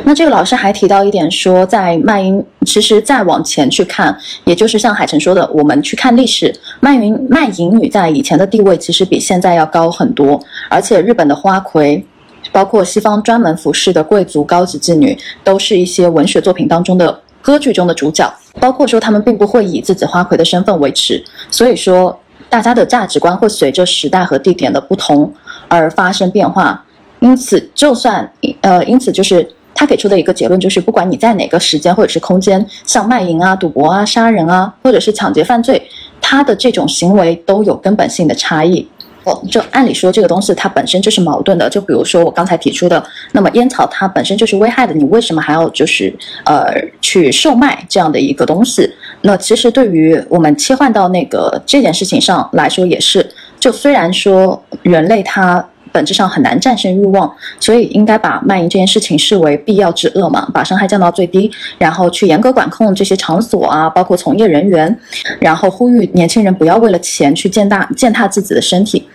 那这个老师还提到一点，说在卖淫，其实再往前去看，也就是像海晨说的，我们去看历史，卖淫卖淫女在以前的地位其实比现在要高很多，而且日本的花魁，包括西方专门服饰的贵族高级妓女，都是一些文学作品当中的。歌剧中的主角，包括说他们并不会以自己花魁的身份维持，所以说大家的价值观会随着时代和地点的不同而发生变化。因此，就算呃，因此就是他给出的一个结论就是，不管你在哪个时间或者是空间，像卖淫啊、赌博啊、杀人啊，或者是抢劫犯罪，他的这种行为都有根本性的差异。哦就按理说，这个东西它本身就是矛盾的。就比如说我刚才提出的，那么烟草它本身就是危害的，你为什么还要就是呃去售卖这样的一个东西？那其实对于我们切换到那个这件事情上来说，也是。就虽然说人类它本质上很难战胜欲望，所以应该把卖淫这件事情视为必要之恶嘛，把伤害降到最低，然后去严格管控这些场所啊，包括从业人员，然后呼吁年轻人不要为了钱去践踏践踏自己的身体。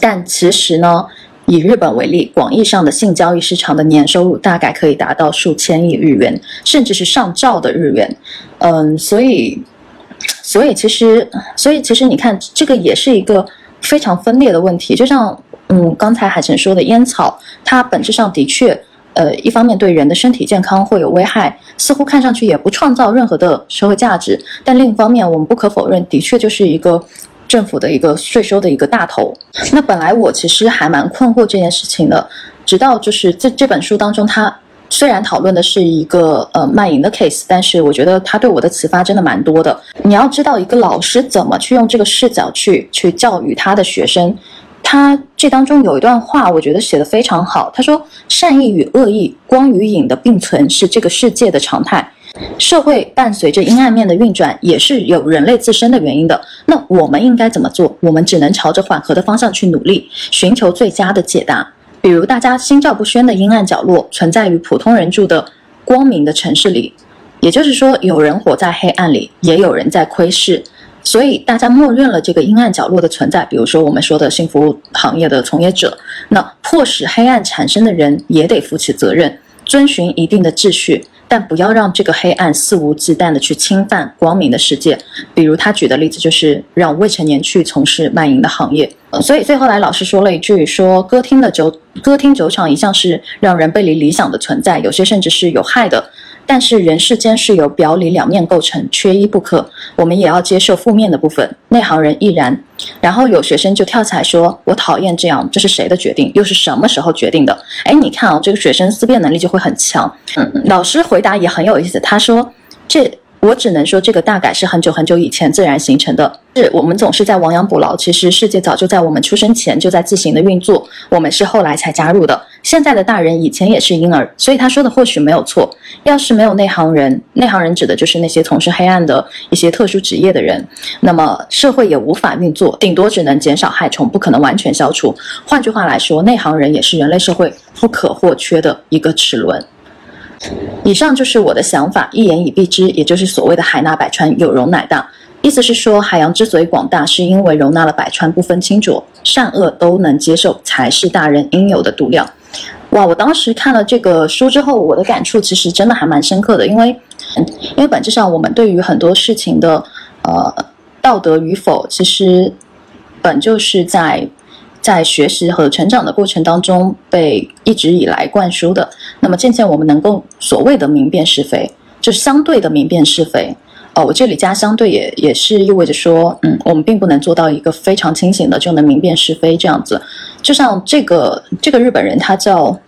但其实呢，以日本为例，广义上的性交易市场的年收入大概可以达到数千亿日元，甚至是上兆的日元。嗯，所以，所以其实，所以其实你看，这个也是一个非常分裂的问题。就像，嗯，刚才海晨说的，烟草它本质上的确，呃，一方面对人的身体健康会有危害，似乎看上去也不创造任何的社会价值。但另一方面，我们不可否认，的确就是一个。政府的一个税收的一个大头，那本来我其实还蛮困惑这件事情的，直到就是这这本书当中，它虽然讨论的是一个呃卖淫的 case，但是我觉得它对我的启发真的蛮多的。你要知道，一个老师怎么去用这个视角去去教育他的学生。他这当中有一段话，我觉得写的非常好。他说：“善意与恶意、光与影的并存是这个世界的常态。社会伴随着阴暗面的运转，也是有人类自身的原因的。那我们应该怎么做？我们只能朝着缓和的方向去努力，寻求最佳的解答。比如，大家心照不宣的阴暗角落，存在于普通人住的光明的城市里。也就是说，有人活在黑暗里，也有人在窥视。”所以大家默认了这个阴暗角落的存在，比如说我们说的幸福行业的从业者，那迫使黑暗产生的人也得负起责任，遵循一定的秩序，但不要让这个黑暗肆无忌惮的去侵犯光明的世界。比如他举的例子就是让未成年去从事卖淫的行业。所以最后来老师说了一句，说歌厅的酒歌厅酒厂一向是让人背离理想的存在，有些甚至是有害的。但是人世间是由表里两面构成，缺一不可。我们也要接受负面的部分。内行人亦然。然后有学生就跳起来说：“我讨厌这样，这是谁的决定？又是什么时候决定的？”哎，你看啊，这个学生思辨能力就会很强。嗯，老师回答也很有意思。他说：“这。”我只能说，这个大概是很久很久以前自然形成的。是我们总是在亡羊补牢，其实世界早就在我们出生前就在自行的运作，我们是后来才加入的。现在的大人以前也是婴儿，所以他说的或许没有错。要是没有内行人，内行人指的就是那些从事黑暗的一些特殊职业的人，那么社会也无法运作，顶多只能减少害虫，不可能完全消除。换句话来说，内行人也是人类社会不可或缺的一个齿轮。以上就是我的想法，一言以蔽之，也就是所谓的“海纳百川，有容乃大”。意思是说，海洋之所以广大，是因为容纳了百川，不分清浊，善恶都能接受，才是大人应有的度量。哇！我当时看了这个书之后，我的感触其实真的还蛮深刻的，因为，因为本质上我们对于很多事情的，呃，道德与否，其实本就是在。在学习和成长的过程当中，被一直以来灌输的。那么渐渐我们能够所谓的明辨是非，就是相对的明辨是非。哦，我这里加相对也也是意味着说，嗯，我们并不能做到一个非常清醒的就能明辨是非这样子。就像这个这个日本人，他叫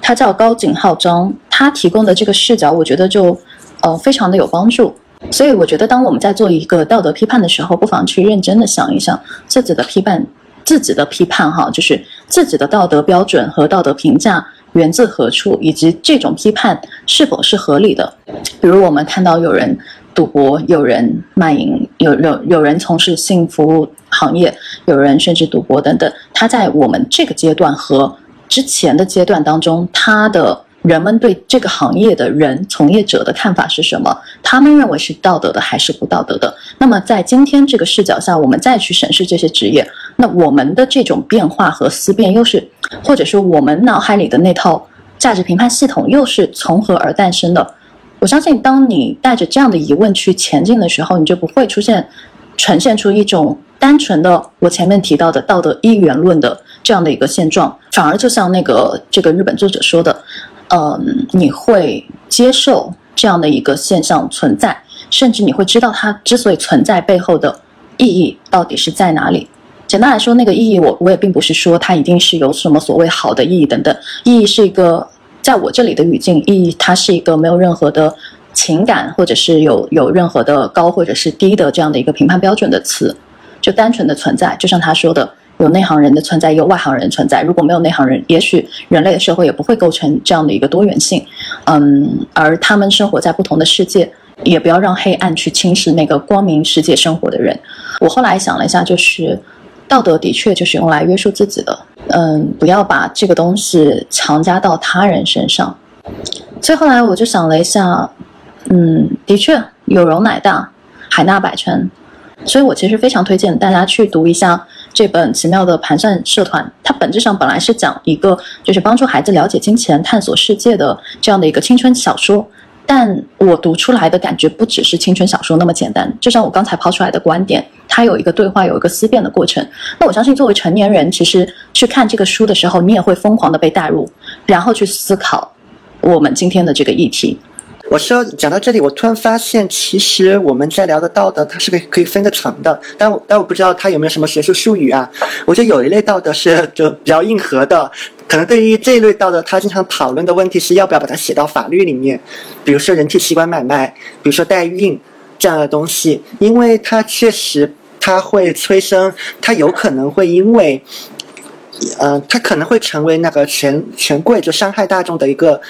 他叫高井浩章，他提供的这个视角，我觉得就呃非常的有帮助。所以我觉得，当我们在做一个道德批判的时候，不妨去认真的想一想自己的批判。自己的批判，哈，就是自己的道德标准和道德评价源自何处，以及这种批判是否是合理的。比如，我们看到有人赌博，有人卖淫，有有有人从事性服务行业，有人甚至赌博等等，他在我们这个阶段和之前的阶段当中，他的。人们对这个行业的人从业者的看法是什么？他们认为是道德的还是不道德的？那么在今天这个视角下，我们再去审视这些职业，那我们的这种变化和思辨又是，或者说我们脑海里的那套价值评判系统又是从何而诞生的？我相信，当你带着这样的疑问去前进的时候，你就不会出现呈现出一种单纯的我前面提到的道德一元论的这样的一个现状，反而就像那个这个日本作者说的。嗯，你会接受这样的一个现象存在，甚至你会知道它之所以存在背后的意义到底是在哪里。简单来说，那个意义我我也并不是说它一定是有什么所谓好的意义等等，意义是一个在我这里的语境，意义它是一个没有任何的情感或者是有有任何的高或者是低的这样的一个评判标准的词，就单纯的存在，就像他说的。有内行人的存在，有外行人的存在。如果没有内行人，也许人类的社会也不会构成这样的一个多元性。嗯，而他们生活在不同的世界，也不要让黑暗去侵蚀那个光明世界生活的人。我后来想了一下，就是道德的确就是用来约束自己的。嗯，不要把这个东西强加到他人身上。所以后来我就想了一下，嗯，的确有容乃大，海纳百川。所以我其实非常推荐大家去读一下。这本奇妙的盘算社团，它本质上本来是讲一个就是帮助孩子了解金钱、探索世界的这样的一个青春小说，但我读出来的感觉不只是青春小说那么简单。就像我刚才抛出来的观点，它有一个对话，有一个思辨的过程。那我相信，作为成年人，其实去看这个书的时候，你也会疯狂的被带入，然后去思考我们今天的这个议题。我说讲到这里，我突然发现，其实我们在聊的道德，它是个可以分得层的。但但我不知道它有没有什么学术术语啊？我觉得有一类道德是就比较硬核的，可能对于这一类道德，他经常讨论的问题是要不要把它写到法律里面。比如说人体器官买卖，比如说代孕这样的东西，因为它确实它会催生，它有可能会因为。嗯，它可能会成为那个权权贵就伤害大众的一个。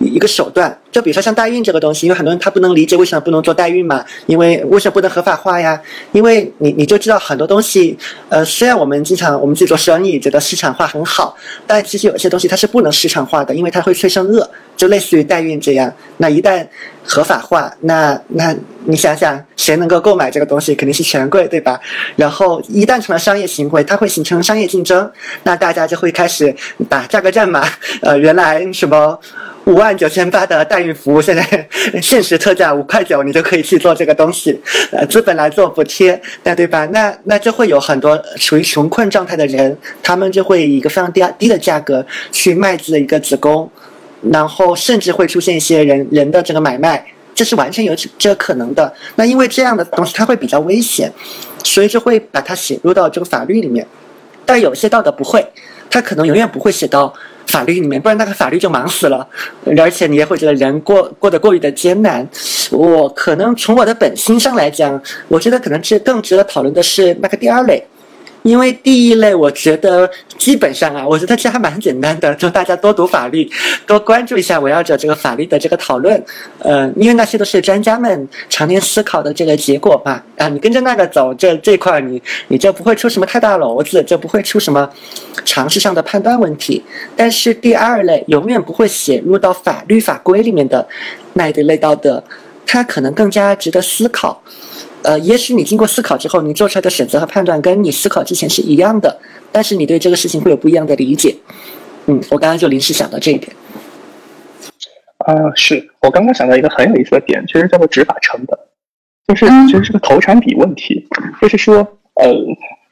一个手段，就比如说像代孕这个东西，因为很多人他不能理解为什么不能做代孕嘛，因为为什么不能合法化呀？因为你你就知道很多东西，呃，虽然我们经常我们自己做生意觉得市场化很好，但其实有些东西它是不能市场化的，因为它会催生恶，就类似于代孕这样。那一旦合法化，那那你想想，谁能够购买这个东西？肯定是权贵，对吧？然后一旦成了商业行为，它会形成商业竞争，那大家就会开始打价格战嘛。[LAUGHS] 呃，原来什么？五万九千八的代孕服务，现在限时特价五块九，你就可以去做这个东西。呃，资本来做补贴，那对吧？那那就会有很多处于穷困状态的人，他们就会以一个非常低低的价格去卖自己的一个子宫，然后甚至会出现一些人人的这个买卖，这是完全有这可能的。那因为这样的东西它会比较危险，所以就会把它写入到这个法律里面。但有些道德不会，它可能永远不会写到。法律里面，不然那个法律就忙死了，而且你也会觉得人过过得过于的艰难。我可能从我的本心上来讲，我觉得可能是更值得讨论的是那个第二类。因为第一类，我觉得基本上啊，我觉得这还蛮简单的，就大家多读法律，多关注一下围绕着这个法律的这个讨论。呃，因为那些都是专家们常年思考的这个结果嘛。啊，你跟着那个走，这这块你你就不会出什么太大篓子，就不会出什么常识上的判断问题。但是第二类永远不会写入到法律法规里面的那一类道德，它可能更加值得思考。呃，也许你经过思考之后，你做出来的选择和判断跟你思考之前是一样的，但是你对这个事情会有不一样的理解。嗯，我刚刚就临时想到这一点。啊，是我刚刚想到一个很有意思的点，其实叫做执法成本，就是其实是个投产比问题。就是说，呃，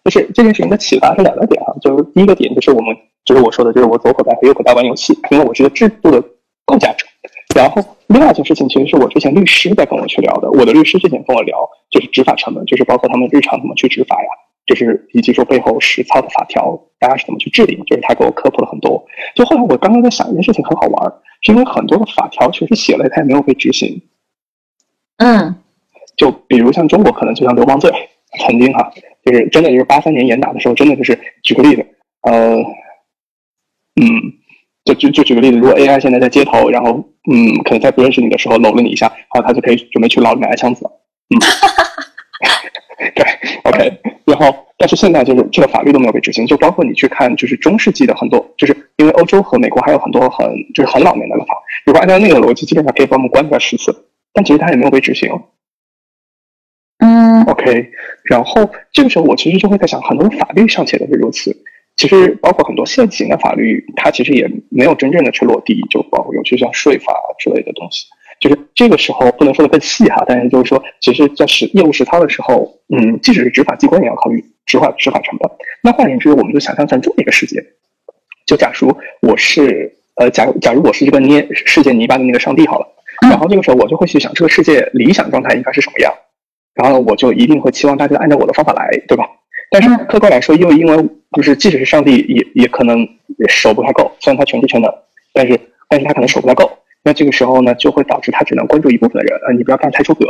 就是这件事情的启发是两个点啊，就是第一个点就是我们，就是我说的，就是我左口袋和右口袋玩游戏，因为我是个制度的构架者。然后另外一件事情，其实是我之前律师在跟我去聊的。我的律师之前跟我聊，就是执法成本，就是包括他们日常怎么去执法呀，就是以及说背后实操的法条，大家是怎么去制定，就是他给我科普了很多。就后来我刚刚在想一件事情，很好玩，是因为很多的法条确实写了，他也没有被执行。嗯，就比如像中国，可能就像流氓罪，曾经哈，就是真的就是八三年严打的时候，真的就是举个例子，呃，嗯。就就就举个例子，如果 AI 现在在街头，然后嗯，可能在不认识你的时候搂了你一下，然后他就可以准备去捞你买枪子了。嗯，[LAUGHS] 对，OK。然后，但是现在就是这个法律都没有被执行，就包括你去看，就是中世纪的很多，就是因为欧洲和美国还有很多很就是很老年的法，如果按照那个逻辑，基本上可以把我们关出来十次，但其实它也没有被执行。嗯，OK。然后这个时候，我其实就会在想，很多法律尚且都是如此。其实包括很多现行的法律，它其实也没有真正的去落地，就包括尤其像税法之类的东西。就是这个时候不能说的更细哈，但是就是说，其实在实业务实操的时候，嗯，即使是执法机关也要考虑执法执法成本。那换言之，我们就想象成这么一个世界：就假如我是呃，假如假如我是一个捏世界泥巴的那个上帝好了，然后这个时候我就会去想，这个世界理想状态应该是什么样，然后我就一定会期望大家按照我的方法来，对吧？但是客观来说，因为因为就是即使是上帝也也可能手不太够，虽然他全知全能，但是但是他可能手不太够。那这个时候呢，就会导致他只能关注一部分的人，呃，你不要干太出格。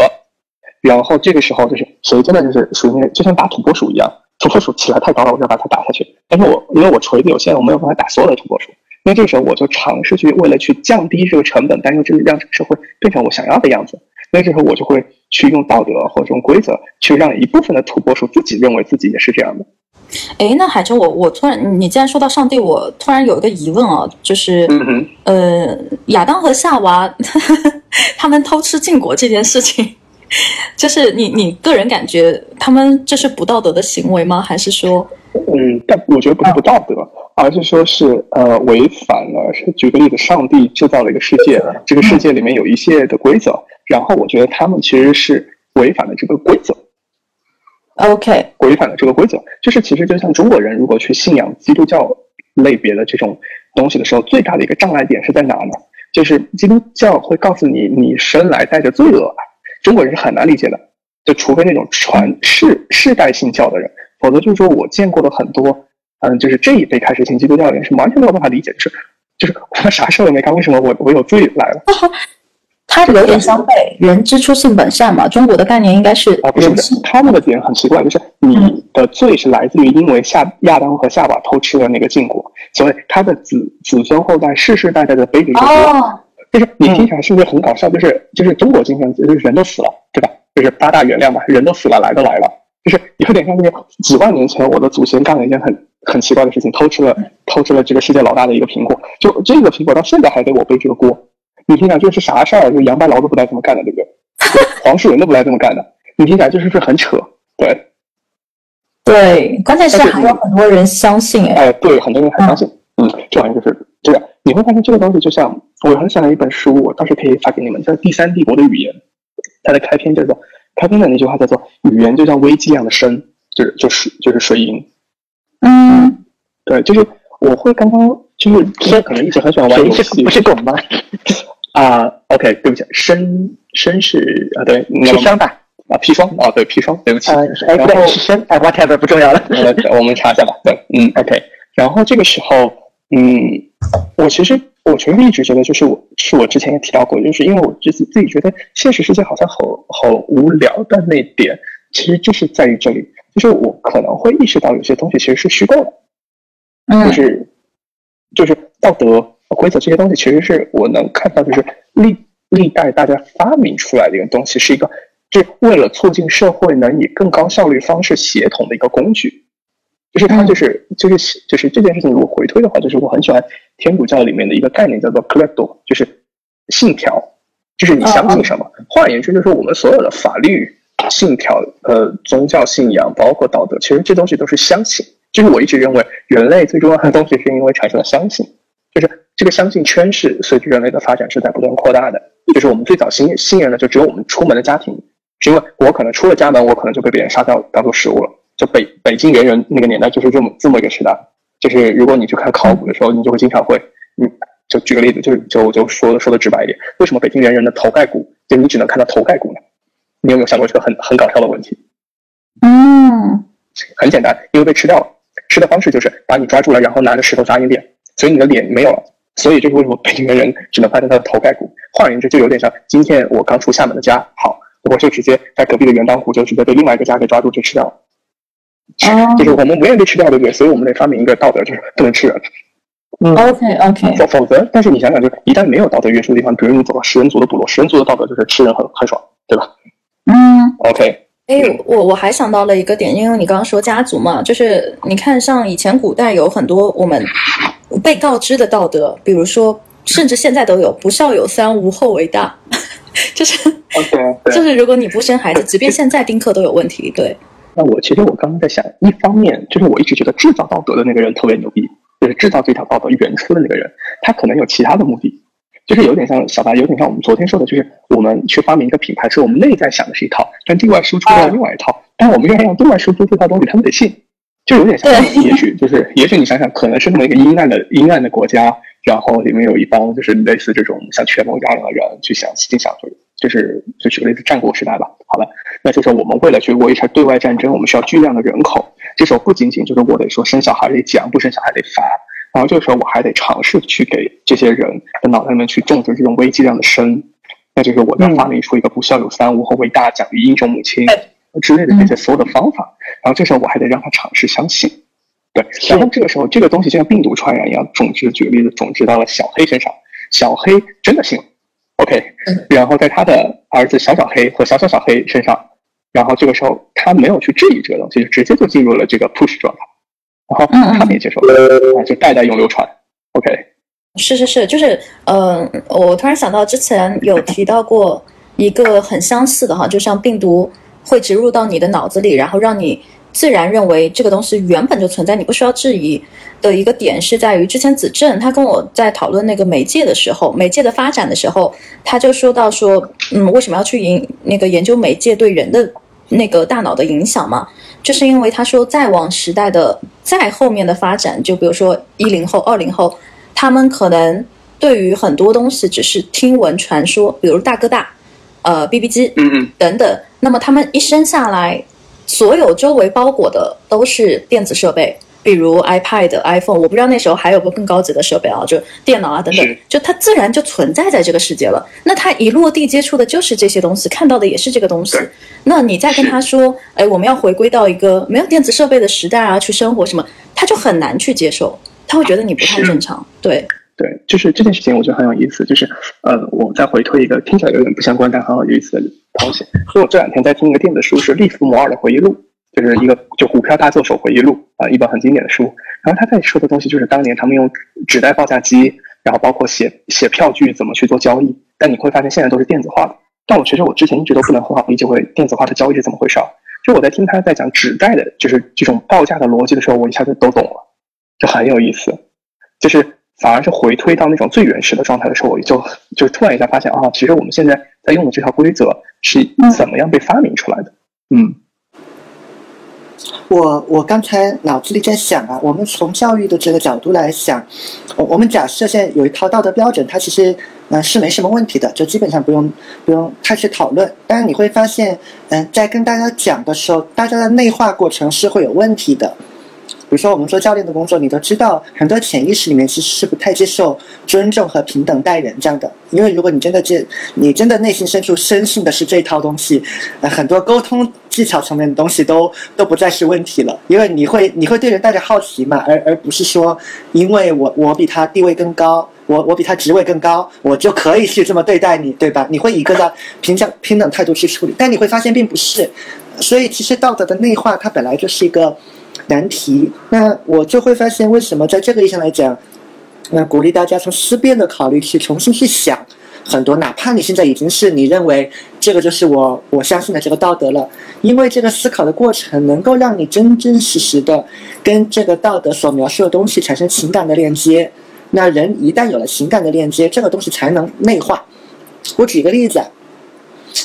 然后这个时候就是谁真的就是属于那就像打土拨鼠一样，土拨鼠起来太高了，我就要把它打下去。但是我因为我锤子有限，我没有办法打所有的土拨鼠。那这个时候我就尝试去为了去降低这个成本，但又就是让这个社会变成我想要的样子。那这时候我就会去用道德或者用规则去让一部分的土拨鼠自己认为自己也是这样的。哎，那海哲，我我突然，你既然说到上帝，我突然有一个疑问啊，就是，嗯呃，亚当和夏娃 [LAUGHS] 他们偷吃禁果这件事情，[LAUGHS] 就是你你个人感觉他们这是不道德的行为吗？还是说？嗯，但我觉得不是不道德，而是说是呃违反了。举个例子，上帝制造了一个世界，这个世界里面有一些的规则，然后我觉得他们其实是违反了这个规则。OK，违反了这个规则，就是其实就像中国人如果去信仰基督教类别的这种东西的时候，最大的一个障碍点是在哪呢？就是基督教会告诉你，你生来带着罪恶，中国人是很难理解的。就除非那种传世世代信教的人，否则就是说我见过的很多，嗯，就是这一辈开始信基督教的人是完全没有办法理解，就是就是我啥事儿都没干，为什么我我有罪来了？[LAUGHS] 它有点相悖，人之初性本善嘛。中国的概念应该是啊，不是不是，他们的点很奇怪，就是你的罪是来自于因为夏亚当和夏娃偷吃了那个禁果，所以他的子子孙后代世世代代的背着这个锅。就是你听起来是不是很搞笑？就是就是中国精神，就是人都死了，对吧？就是八大原谅嘛，人都死了，来都来了，就是有点像那个几万年前我的祖先干了一件很很奇怪的事情，偷吃了偷吃了这个世界老大的一个苹果，就这个苹果到现在还得我背这个锅。你听起来这是啥事儿？就杨白劳都不带这么干的，对不对？黄世仁都不带这么干的。你听起来就是不是很扯？对，对，关键是还有很多人相信，哎，哎，对，很多人还相信，嗯，这玩意就是这个。你会发现这个东西就像我很喜欢一本书，我到时可以发给你们，叫《第三帝国的语言》，它的开篇叫做开篇的那句话叫做“语言就像危机一样的深”，就是就是就是水银。嗯，对，就是我会刚刚就是天可能一直很喜欢玩游戏，不是狗吗？[LAUGHS] 啊，OK，对不起，深深是啊，对，砒霜吧？啊，砒霜啊，对，砒霜，对不起。哎，不对，是砷，哎，whatever，不重要了。[LAUGHS] 我们查一下吧。对，嗯，OK。然后这个时候。嗯，我其实我其实一直觉得，就是我是我之前也提到过，就是因为我自己自己觉得现实世界好像好好无聊的那点，其实就是在于这里，就是我可能会意识到有些东西其实是虚构的，就是就是道德规则这些东西，其实是我能看到，就是历历代大家发明出来的一个东西，是一个是为了促进社会能以更高效率方式协同的一个工具。就是它，就是就是就是这件事情，如果回推的话，就是我很喜欢天主教里面的一个概念，叫做 credo，就是信条，就是你相信什么。换言之，就是我们所有的法律、信条、呃，宗教信仰，包括道德，其实这东西都是相信。就是我一直认为，人类最重要的东西是因为产生了相信，就是这个相信圈是随着人类的发展是在不断扩大的。就是我们最早信信任的，就只有我们出门的家庭，是因为我可能出了家门，我可能就被别人杀掉当做食物了。就北北京猿人那个年代就是这么这么一个时代，就是如果你去看考古的时候，你就会经常会，嗯，就举个例子，就就就说的说的直白一点，为什么北京猿人的头盖骨就你只能看到头盖骨呢？你有没有想过这个很很搞笑的问题？嗯，很简单，因为被吃掉了，吃的方式就是把你抓住了，然后拿着石头砸你脸，所以你的脸没有了，所以这是为什么北京猿人只能发现他的头盖骨。换言之，就有点像今天我刚出厦门的家，好，我就直接在隔壁的元当湖就直接被另外一个家给抓住就吃掉了。就是我们不愿意被吃掉，对不对？所以我们得发明一个道德，就是不能吃人。嗯，OK OK。否否则，但是你想想，就是一旦没有道德约束的地方，比如你走到食人族的部落，食人族的道德就是吃人很很爽，对吧？嗯，OK。哎，我我还想到了一个点，因为你刚刚说家族嘛，就是你看，像以前古代有很多我们被告知的道德，比如说，甚至现在都有“不孝有三，无后为大”，[LAUGHS] 就是就是如果你不生孩子，即便现在丁克都有问题，对。那我其实我刚刚在想，一方面就是我一直觉得制造道德的那个人特别牛逼，就是制造这条道德原初的那个人，他可能有其他的目的，就是有点像小白，有点像我们昨天说的，就是我们去发明一个品牌，是我们内在想的是一套，但对外输出的另外一套，但我们愿意让对外输出这套东西，他们得信，就有点像，也许就是，也许你想想，可能是那么一个阴暗的阴暗的国家，然后里面有一帮就是类似这种像权谋一样的人去想心想就就是就举个例子，战国时代吧。好了，那就是我们为了去维持对外战争，我们需要巨量的人口。这时候不仅仅就是我得说生小孩得讲，不生小孩得罚。然后这个时候我还得尝试去给这些人的脑袋里面去种植这种危机量的生。那就是我要发明出一个不孝有三，无和伟大，奖励英雄母亲之类的这些所有的方法。然后这时候我还得让他尝试相信。对，然后这个时候这个东西就像病毒传染一样，种植，举个例子，种植到了小黑身上，小黑真的信了。OK，然后在他的儿子小小黑和小小小黑身上，然后这个时候他没有去质疑这个东西，就直接就进入了这个 push 状态，然后他们也接受了，就代代永流传。OK，是是是，就是呃，我突然想到之前有提到过一个很相似的哈，就像病毒会植入到你的脑子里，然后让你。自然认为这个东西原本就存在，你不需要质疑的一个点是在于，之前子正他跟我在讨论那个媒介的时候，媒介的发展的时候，他就说到说，嗯，为什么要去研那个研究媒介对人的那个大脑的影响嘛？就是因为他说，再往时代的再后面的发展，就比如说一零后、二零后，他们可能对于很多东西只是听闻传说，比如大哥大，呃，B B 机，嗯嗯，等等，那么他们一生下来。所有周围包裹的都是电子设备，比如 iPad、iPhone，我不知道那时候还有个更高级的设备啊，就电脑啊等等，就它自然就存在在这个世界了。那它一落地接触的就是这些东西，看到的也是这个东西。那你再跟他说，哎，我们要回归到一个没有电子设备的时代啊，去生活什么，他就很难去接受，他会觉得你不太正常。对，对，就是这件事情，我觉得很有意思。就是呃，我再回推一个听起来有点不相关但很有意思的东西。所以我这两天在听一个电子书，是利弗摩尔的回忆录，就是一个就股票大作手回忆录啊、一本很经典的书。然后他在说的东西就是当年他们用纸袋报价机，然后包括写写票据怎么去做交易。但你会发现现在都是电子化的。但我其实我之前一直都不能很好理解会电子化的交易是怎么回事儿。就我在听他在讲纸袋的，就是这种报价的逻辑的时候，我一下就都懂了，就很有意思。就是反而是回推到那种最原始的状态的时候，我就就突然一下发现啊，其实我们现在在用的这套规则是怎么样被发明出来的？嗯，我我刚才脑子里在想啊，我们从教育的这个角度来想，我我们假设现在有一套道德标准，它其实嗯、是没什么问题的，就基本上不用不用太去讨论。但是你会发现，嗯、在跟大家讲的时候，大家的内化过程是会有问题的。比如说，我们做教练的工作，你都知道，很多潜意识里面其实是不太接受尊重和平等待人这样的。因为如果你真的接，你真的内心深处深信的是这套东西，呃，很多沟通技巧层面的东西都都不再是问题了。因为你会你会对人带着好奇嘛，而而不是说，因为我我比他地位更高，我我比他职位更高，我就可以去这么对待你，对吧？你会以一个的平等平等态度去处理，但你会发现并不是。所以其实道德的内化它本来就是一个难题。那我就会发现，为什么在这个意义上来讲，那鼓励大家从思辨的考虑去重新去想很多，哪怕你现在已经是你认为这个就是我我相信的这个道德了，因为这个思考的过程能够让你真真实实的跟这个道德所描述的东西产生情感的链接。那人一旦有了情感的链接，这个东西才能内化。我举一个例子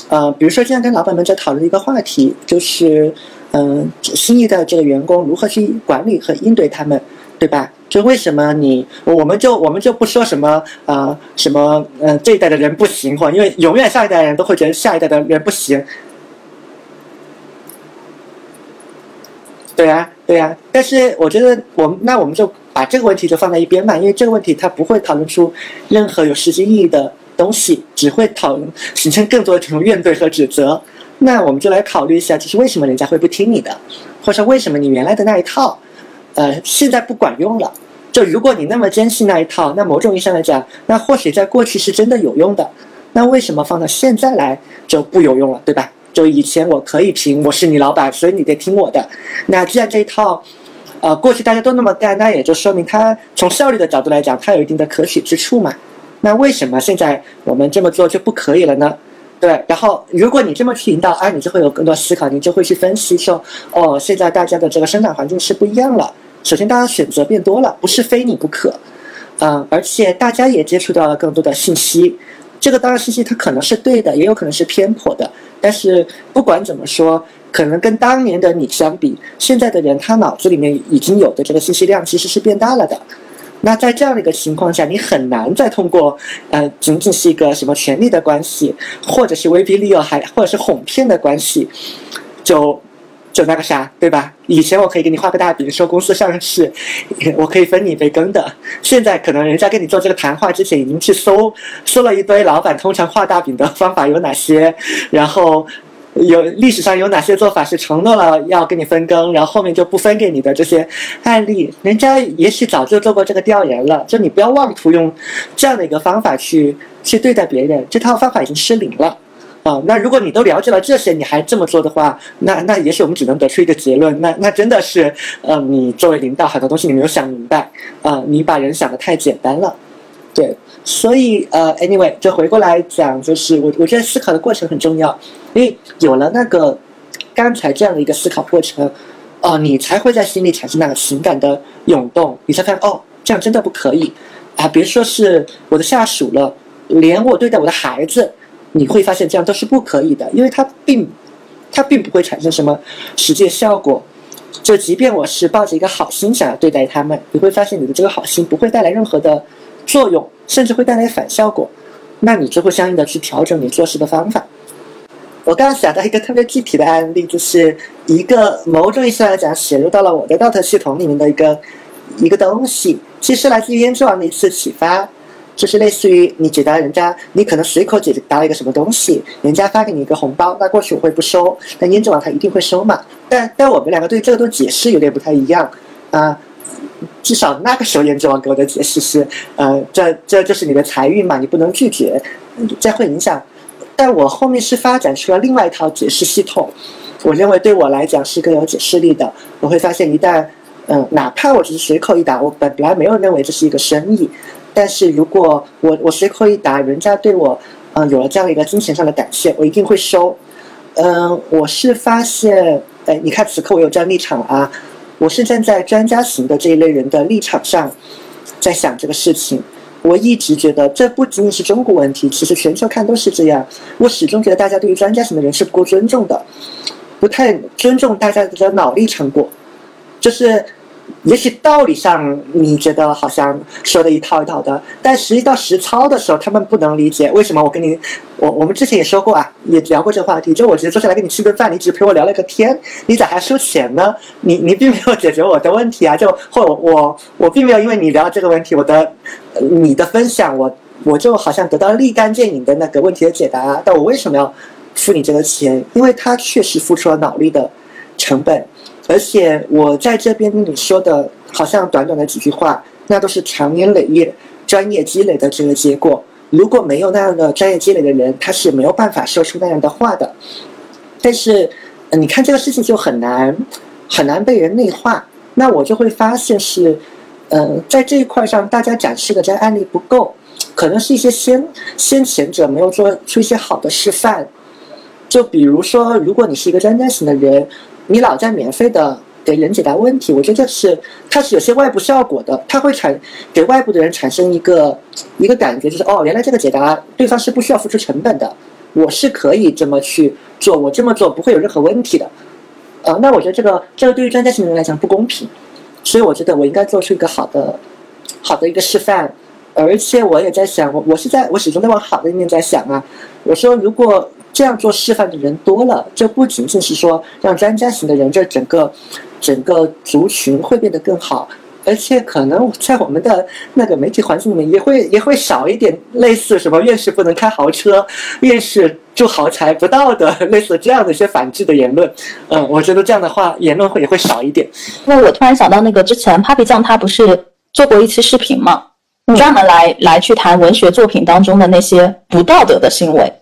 啊，比如说现在跟老板们在讨论一个话题，就是嗯、新一代的这个员工如何去管理和应对他们，对吧？就为什么你我们就我们就不说什么啊、什么嗯、这一代的人不行，或因为永远下一代人都会觉得下一代的人不行。对啊，对啊，但是我觉得我们那我们就把这个问题就放在一边嘛，因为这个问题它不会讨论出任何有实际意义的东西，只会讨论形成更多的这种怨怼和指责。那我们就来考虑一下，就是为什么人家会不听你的，或者为什么你原来的那一套，呃，现在不管用了。就如果你那么坚信那一套，那某种意义上来讲，那或许在过去是真的有用的，那为什么放到现在来就不有用了，对吧？就以前我可以凭我是你老板，所以你得听我的。那既然这一套，呃，过去大家都那么干，那也就说明它从效率的角度来讲，它有一定的可取之处嘛。那为什么现在我们这么做就不可以了呢？对，然后如果你这么去引导，啊，你就会有更多思考，你就会去分析说，哦，现在大家的这个生长环境是不一样了。首先，大家选择变多了，不是非你不可，嗯，而且大家也接触到了更多的信息。这个当然信息它可能是对的，也有可能是偏颇的。但是不管怎么说，可能跟当年的你相比，现在的人他脑子里面已经有的这个信息量其实是变大了的。那在这样的一个情况下，你很难再通过呃仅仅是一个什么权力的关系，或者是威逼利诱，还或者是哄骗的关系，就就那个啥，对吧？以前我可以给你画个大饼，说公司上市，我可以分你一杯羹的。现在可能人家跟你做这个谈话之前，已经去搜搜了一堆老板通常画大饼的方法有哪些，然后。有历史上有哪些做法是承诺了要给你分羹，然后后面就不分给你的这些案例，人家也许早就做过这个调研了。就你不要妄图用这样的一个方法去去对待别人，这套方法已经失灵了。啊，那如果你都了解了这些，你还这么做的话，那那也许我们只能得出一个结论，那那真的是，呃，你作为领导很多东西你没有想明白，啊、你把人想的太简单了，对，所以呃，anyway，就回过来讲，就是我我觉得思考的过程很重要，因为有了那个刚才这样的一个思考过程，哦、你才会在心里产生那个情感的涌动，你才发现哦，这样真的不可以啊！别说是我的下属了，连我对待我的孩子，你会发现这样都是不可以的，因为它并它并不会产生什么实际效果。就即便我是抱着一个好心想要对待他们，你会发现你的这个好心不会带来任何的作用，甚至会带来反效果。那你就会相应的去调整你做事的方法。我刚刚想到一个特别具体的案例，就是一个某种意义上来讲写入到了我的道德系统里面的一个一个东西，其实来自于胭脂王的一次启发，就是类似于你解答人家，你可能随口解答了一个什么东西，人家发给你一个红包，那过去我会不收，但胭脂王他一定会收嘛。但但我们两个对这个都解释有点不太一样啊。至少那个时候，胭脂王给我的解释是，呃，这这就是你的财运嘛，你不能拒绝，这会影响。但我后面是发展出了另外一套解释系统，我认为对我来讲是更有解释力的。我会发现，一旦，嗯，哪怕我只是随口一答，我本来没有认为这是一个生意，但是如果我我随口一答，人家对我，嗯，有了这样一个金钱上的感谢，我一定会收。嗯，我是发现，哎，你看此刻我有这样立场啊。我是站在专家型的这一类人的立场上，在想这个事情。我一直觉得这不仅仅是中国问题，其实全球看都是这样。我始终觉得大家对于专家型的人是不够尊重的，不太尊重大家的脑力成果，就是。也许道理上你觉得好像说的一套一套的，但实际到实操的时候，他们不能理解为什么我跟你，我我们之前也说过啊，也聊过这个话题，就我直接坐下来跟你吃顿饭，你只陪我聊了个天，你咋还收钱呢？你你并没有解决我的问题啊，就或我我并没有因为你聊这个问题，我的你的分享，我我就好像得到立竿见影的那个问题的解答啊，但我为什么要付你这个钱？因为他确实付出了脑力的成本。而且我在这边跟你说的，好像短短的几句话，那都是长年累月专业积累的这个结果。如果没有那样的专业积累的人，他是没有办法说出那样的话的。但是，你看这个事情就很难，很难被人内化。那我就会发现是，呃，在这一块上，大家展示的这案例不够，可能是一些先先前者没有做出一些好的示范。就比如说，如果你是一个专家型的人。你老在免费的给人解答问题，我觉得这是它是有些外部效果的，它会产给外部的人产生一个一个感觉，就是哦，原来这个解答对方是不需要付出成本的，我是可以这么去做，我这么做不会有任何问题的，呃，那我觉得这个这个对于专家型人来讲不公平，所以我觉得我应该做出一个好的好的一个示范，而且我也在想，我我是在我始终在往好的一面在想啊，我说如果。这样做示范的人多了，这不仅仅是说让专家型的人，这整个整个族群会变得更好，而且可能在我们的那个媒体环境里面也会也会少一点类似什么院士不能开豪车，院士住豪宅不道德，[LAUGHS] 类似这样的一些反制的言论。嗯，我觉得这样的话言论会也会少一点。那我突然想到，那个之前 Papi 酱他不是做过一期视频嘛，专门来来去谈文学作品当中的那些不道德的行为。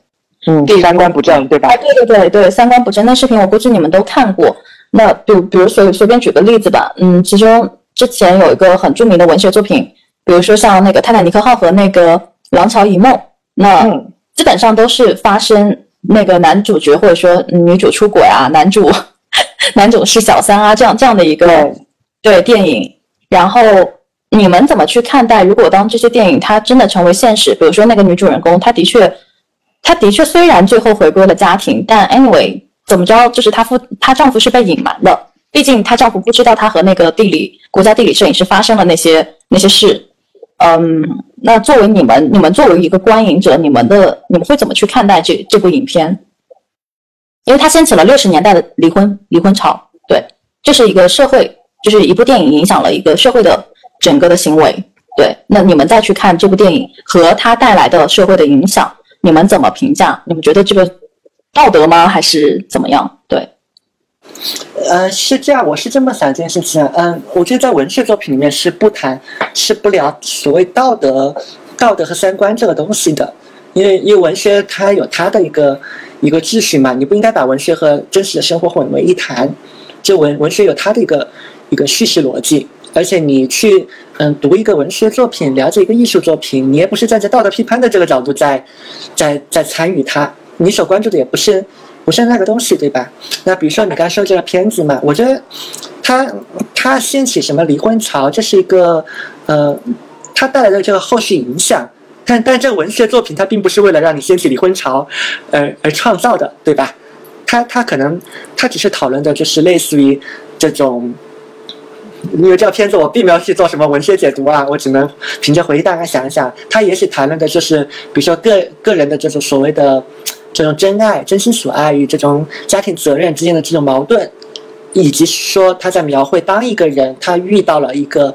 嗯，三观不正，对吧？哎，对对对对，三观不正。那视频我估计你们都看过。那比比如随随便举个例子吧，嗯，其中之前有一个很著名的文学作品，比如说像那个《泰坦尼克号》和那个《廊桥遗梦》，那基本上都是发生那个男主角或者说女主出轨啊，男主 [LAUGHS] 男主是小三啊，这样这样的一个对电影。然后你们怎么去看待？如果当这些电影它真的成为现实，比如说那个女主人公，她的确。她的确虽然最后回归了家庭，但 anyway 怎么着，就是她夫她丈夫是被隐瞒的，毕竟她丈夫不知道她和那个地理国家地理摄影师发生了那些那些事。嗯，那作为你们，你们作为一个观影者，你们的你们会怎么去看待这这部影片？因为它掀起了六十年代的离婚离婚潮，对，这是一个社会，就是一部电影影响了一个社会的整个的行为，对。那你们再去看这部电影和它带来的社会的影响。你们怎么评价？你们觉得这个道德吗？还是怎么样？对，呃，是这样，我是这么想这件事情。嗯，我觉得在文学作品里面是不谈、是不聊所谓道德、道德和三观这个东西的，因为因为文学它有它的一个一个秩序嘛，你不应该把文学和真实的生活混为一谈。就文文学有它的一个一个叙事逻辑。而且你去嗯读一个文学作品，了解一个艺术作品，你也不是站在道德批判的这个角度在在在参与它，你所关注的也不是不是那个东西，对吧？那比如说你刚说这个片子嘛，我觉得它它掀起什么离婚潮，这是一个呃它带来的这个后续影响，但但这个文学作品它并不是为了让你掀起离婚潮而而创造的，对吧？它它可能它只是讨论的就是类似于这种。因为这个片子我并没有去做什么文学解读啊，我只能凭着回忆大概想一想，他也许谈论的就是，比如说个个人的这种所谓的，这种真爱、真心所爱与这种家庭责任之间的这种矛盾，以及说他在描绘当一个人他遇到了一个，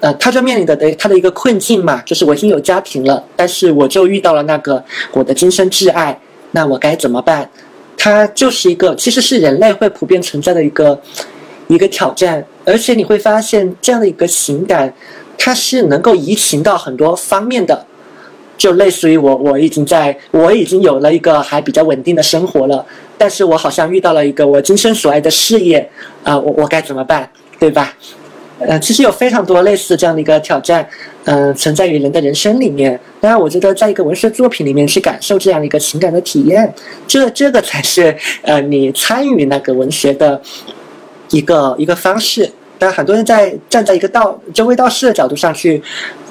呃，他就面临的他的一个困境嘛，就是我已经有家庭了，但是我就遇到了那个我的今生挚爱，那我该怎么办？他就是一个其实是人类会普遍存在的一个一个挑战，而且你会发现这样的一个情感，它是能够移情到很多方面的。就类似于我，我已经在，我已经有了一个还比较稳定的生活了，但是我好像遇到了一个我今生所爱的事业，啊，我我该怎么办，对吧？呃，其实有非常多类似这样的一个挑战，嗯，存在于人的人生里面。当然，我觉得在一个文学作品里面去感受这样一个情感的体验，这这个才是呃你参与那个文学的一个一个方式。但很多人在站在一个道就卫道士的角度上去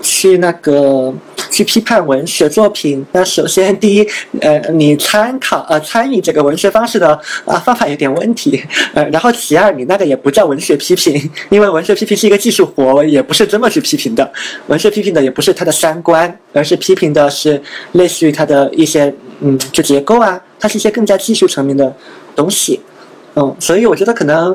去那个。去批判文学作品，那首先第一，呃，你参考呃参与这个文学方式的啊方法有点问题，呃，然后其二，你那个也不叫文学批评，[LAUGHS] 因为文学批评是一个技术活，也不是这么去批评的。文学批评的也不是他的三观，而是批评的是类似于他的一些嗯，就结构啊，它是一些更加技术层面的东西。嗯，所以我觉得可能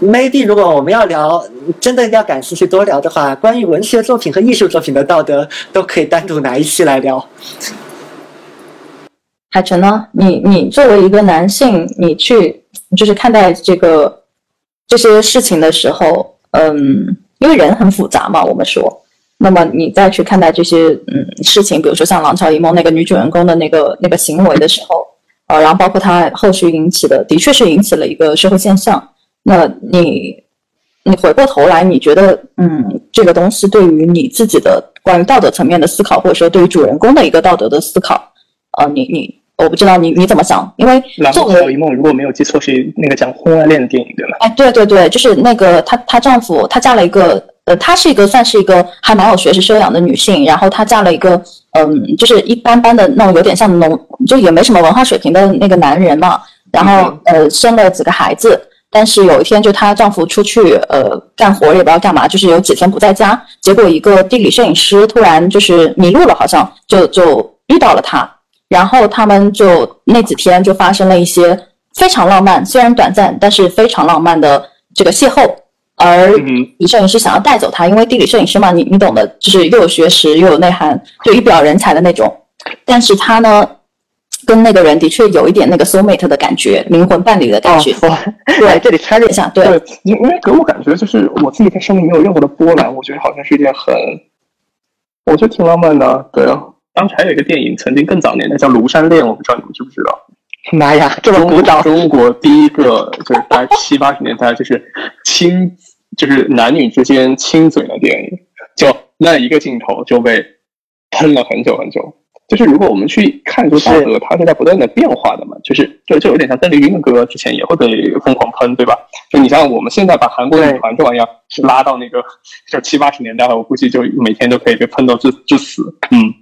，maybe 如果我们要聊，真的要感兴趣多聊的话，关于文学作品和艺术作品的道德，都可以单独拿一期来聊。海晨呢？你你作为一个男性，你去就是看待这个这些事情的时候，嗯，因为人很复杂嘛，我们说，那么你再去看待这些嗯事情，比如说像《廊桥遗梦》那个女主人公的那个那个行为的时候。呃，然后包括它后续引起的，的确是引起了一个社会现象。那你，你回过头来，你觉得，嗯，这个东西对于你自己的关于道德层面的思考，或者说对于主人公的一个道德的思考，呃，你你，我不知道你你怎么想？因为《作为一梦》如果没有记错，是那个讲婚外恋的电影，对吗？哎，对对对，就是那个她她丈夫，她嫁了一个。呃，她是一个算是一个还蛮有学识修养的女性，然后她嫁了一个嗯，就是一般般的那种有点像农，就也没什么文化水平的那个男人嘛。然后呃，生了几个孩子，但是有一天就她丈夫出去呃干活也不知道干嘛，就是有几天不在家，结果一个地理摄影师突然就是迷路了，好像就就遇到了她，然后他们就那几天就发生了一些非常浪漫，虽然短暂，但是非常浪漫的这个邂逅。而李摄影师想要带走他，因为地理摄影师嘛，你你懂的，就是又有学识又有内涵，就一表人才的那种。但是他呢，跟那个人的确有一点那个 soul mate 的感觉，灵魂伴侣的感觉。对，这里插了一下，对，因为给我感觉就是我自己在生命没有任何的波澜，我觉得好像是一件很，我觉得挺浪漫的。对啊，当时还有一个电影，曾经更早年的叫《庐山恋》，我不知道你们知不知道。[LAUGHS] 妈呀，这么古早！中国第一个就是在七八十年代，就是亲，就是男女之间亲嘴的电影，就那一个镜头就被喷了很久很久。就是如果我们去看这个道德，它是在不断的变化的嘛。就是就就有点像邓丽君的歌，之前也会被疯狂喷，对吧？就你像我们现在把韩国女团这玩意儿是拉到那个就七八十年代了，我估计就每天都可以被喷到致致死。嗯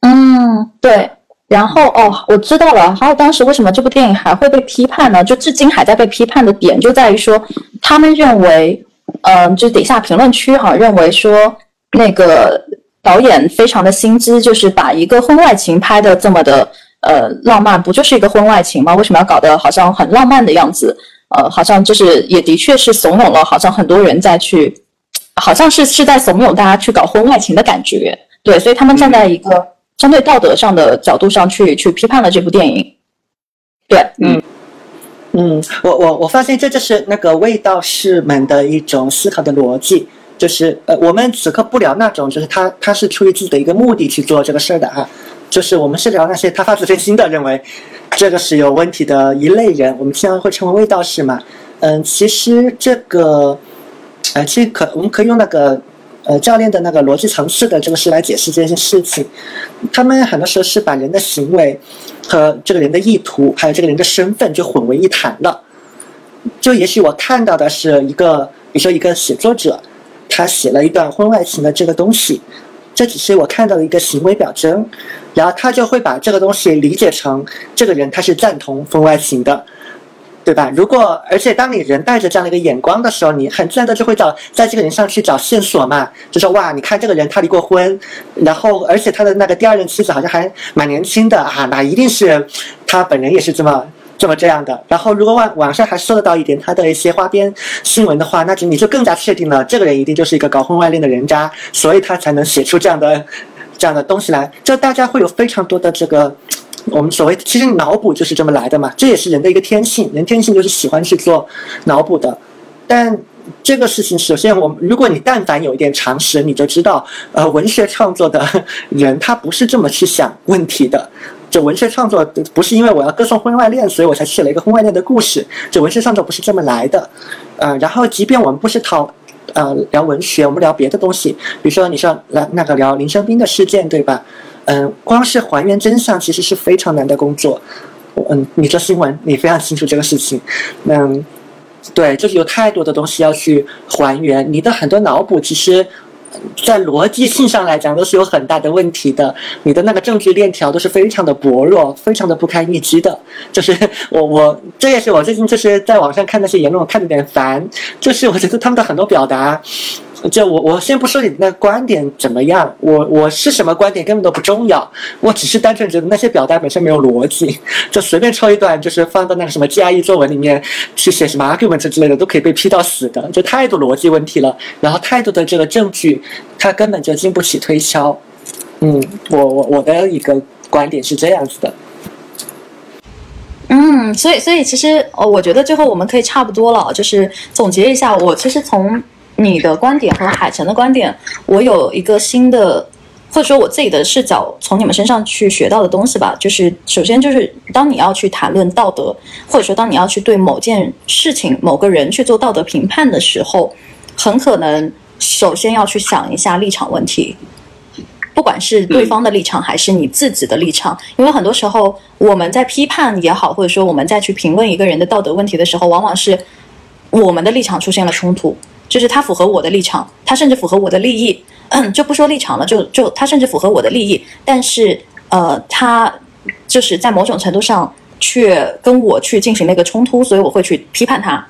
嗯，对。然后哦，我知道了。还有当时为什么这部电影还会被批判呢？就至今还在被批判的点就在于说，他们认为，嗯，就底下评论区哈认为说，那个导演非常的心机，就是把一个婚外情拍的这么的呃浪漫，不就是一个婚外情吗？为什么要搞得好像很浪漫的样子？呃，好像就是也的确是怂恿了，好像很多人在去，好像是是在怂恿大家去搞婚外情的感觉。对，所以他们站在一个。相对道德上的角度上去去批判了这部电影，对，嗯。嗯，我我我发现这就是那个味道士们的一种思考的逻辑，就是呃，我们此刻不聊那种，就是他他是出于自己的一个目的去做这个事儿的哈，就是我们是聊那些他发自真心的认为这个是有问题的一类人，我们经常会称为味道士嘛，嗯，其实这个，呃，其实可我们可以用那个。呃，教练的那个逻辑层次的这个事来解释这件事情，他们很多时候是把人的行为和这个人的意图，还有这个人的身份就混为一谈了。就也许我看到的是一个，比如说一个写作者，他写了一段婚外情的这个东西，这只是我看到的一个行为表征，然后他就会把这个东西理解成这个人他是赞同婚外情的。对吧？如果而且当你人带着这样的一个眼光的时候，你很自然的就会找在这个人上去找线索嘛，就说哇，你看这个人他离过婚，然后而且他的那个第二任妻子好像还蛮年轻的啊，那一定是他本人也是这么这么这样的。然后如果网网上还搜得到一点他的一些花边新闻的话，那就你就更加确定了这个人一定就是一个搞婚外恋的人渣，所以他才能写出这样的这样的东西来。就大家会有非常多的这个。我们所谓其实脑补就是这么来的嘛，这也是人的一个天性，人天性就是喜欢去做脑补的。但这个事情，首先我如果你但凡有一点常识，你就知道，呃，文学创作的人他不是这么去想问题的。这文学创作不是因为我要歌颂婚外恋，所以我才写了一个婚外恋的故事。这文学创作不是这么来的。呃，然后即便我们不是讨呃聊文学，我们聊别的东西，比如说你说来那个聊林生斌的事件，对吧？嗯，光是还原真相其实是非常难的工作。嗯，你做新闻，你非常清楚这个事情。嗯，对，就是有太多的东西要去还原。你的很多脑补，其实，在逻辑性上来讲都是有很大的问题的。你的那个证据链条都是非常的薄弱，非常的不堪一击的。就是我我这也是我最近就是在网上看那些言论，我看的有点烦。就是我觉得他们的很多表达。就我我先不说你那观点怎么样，我我是什么观点根本都不重要，我只是单纯觉得那些表达本身没有逻辑，就随便抽一段就是放到那个什么 GRE 作文里面去写什么 argument 之类的都可以被批到死的，就太多逻辑问题了，然后太多的这个证据，它根本就经不起推敲。嗯，我我我的一个观点是这样子的。嗯，所以所以其实哦，我觉得最后我们可以差不多了，就是总结一下，我其实从。你的观点和海晨的观点，我有一个新的，或者说我自己的视角，从你们身上去学到的东西吧。就是首先就是，当你要去谈论道德，或者说当你要去对某件事情、某个人去做道德评判的时候，很可能首先要去想一下立场问题，不管是对方的立场还是你自己的立场，因为很多时候我们在批判也好，或者说我们在去评论一个人的道德问题的时候，往往是我们的立场出现了冲突。就是他符合我的立场，他甚至符合我的利益，就不说立场了，就就他甚至符合我的利益，但是呃，他就是在某种程度上却跟我去进行了一个冲突，所以我会去批判他。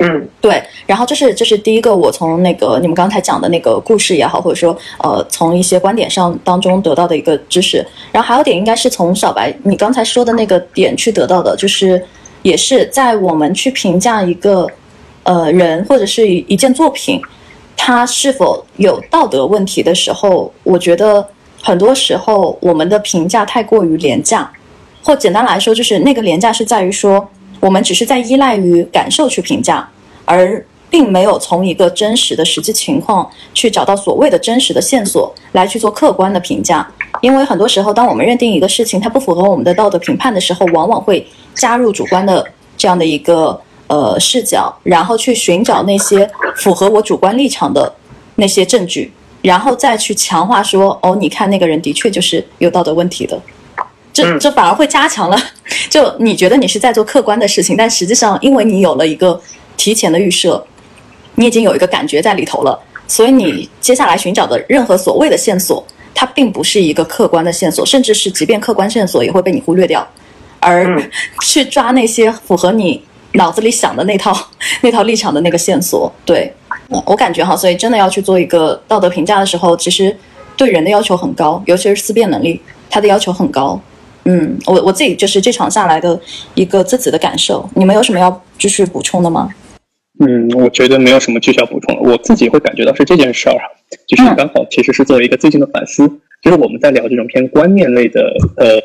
嗯，对。然后这是这是第一个，我从那个你们刚才讲的那个故事也好，或者说呃，从一些观点上当中得到的一个知识。然后还有点应该是从小白你刚才说的那个点去得到的，就是也是在我们去评价一个。呃，人或者是一件作品，它是否有道德问题的时候，我觉得很多时候我们的评价太过于廉价，或简单来说，就是那个廉价是在于说，我们只是在依赖于感受去评价，而并没有从一个真实的实际情况去找到所谓的真实的线索来去做客观的评价。因为很多时候，当我们认定一个事情它不符合我们的道德评判的时候，往往会加入主观的这样的一个。呃，视角，然后去寻找那些符合我主观立场的那些证据，然后再去强化说，哦，你看那个人的确就是有道德问题的，这这反而会加强了。[LAUGHS] 就你觉得你是在做客观的事情，但实际上，因为你有了一个提前的预设，你已经有一个感觉在里头了，所以你接下来寻找的任何所谓的线索，它并不是一个客观的线索，甚至是即便客观线索也会被你忽略掉，而 [LAUGHS] 去抓那些符合你。脑子里想的那套 [LAUGHS] 那套立场的那个线索，对我感觉哈，所以真的要去做一个道德评价的时候，其实对人的要求很高，尤其是思辨能力，他的要求很高。嗯，我我自己就是这场下来的一个自己的感受。你们有什么要继续补充的吗？嗯，我觉得没有什么继续要补充了。我自己会感觉到是这件事儿，就是刚好其实是作为一个最近的反思，就是我们在聊这种偏观念类的呃。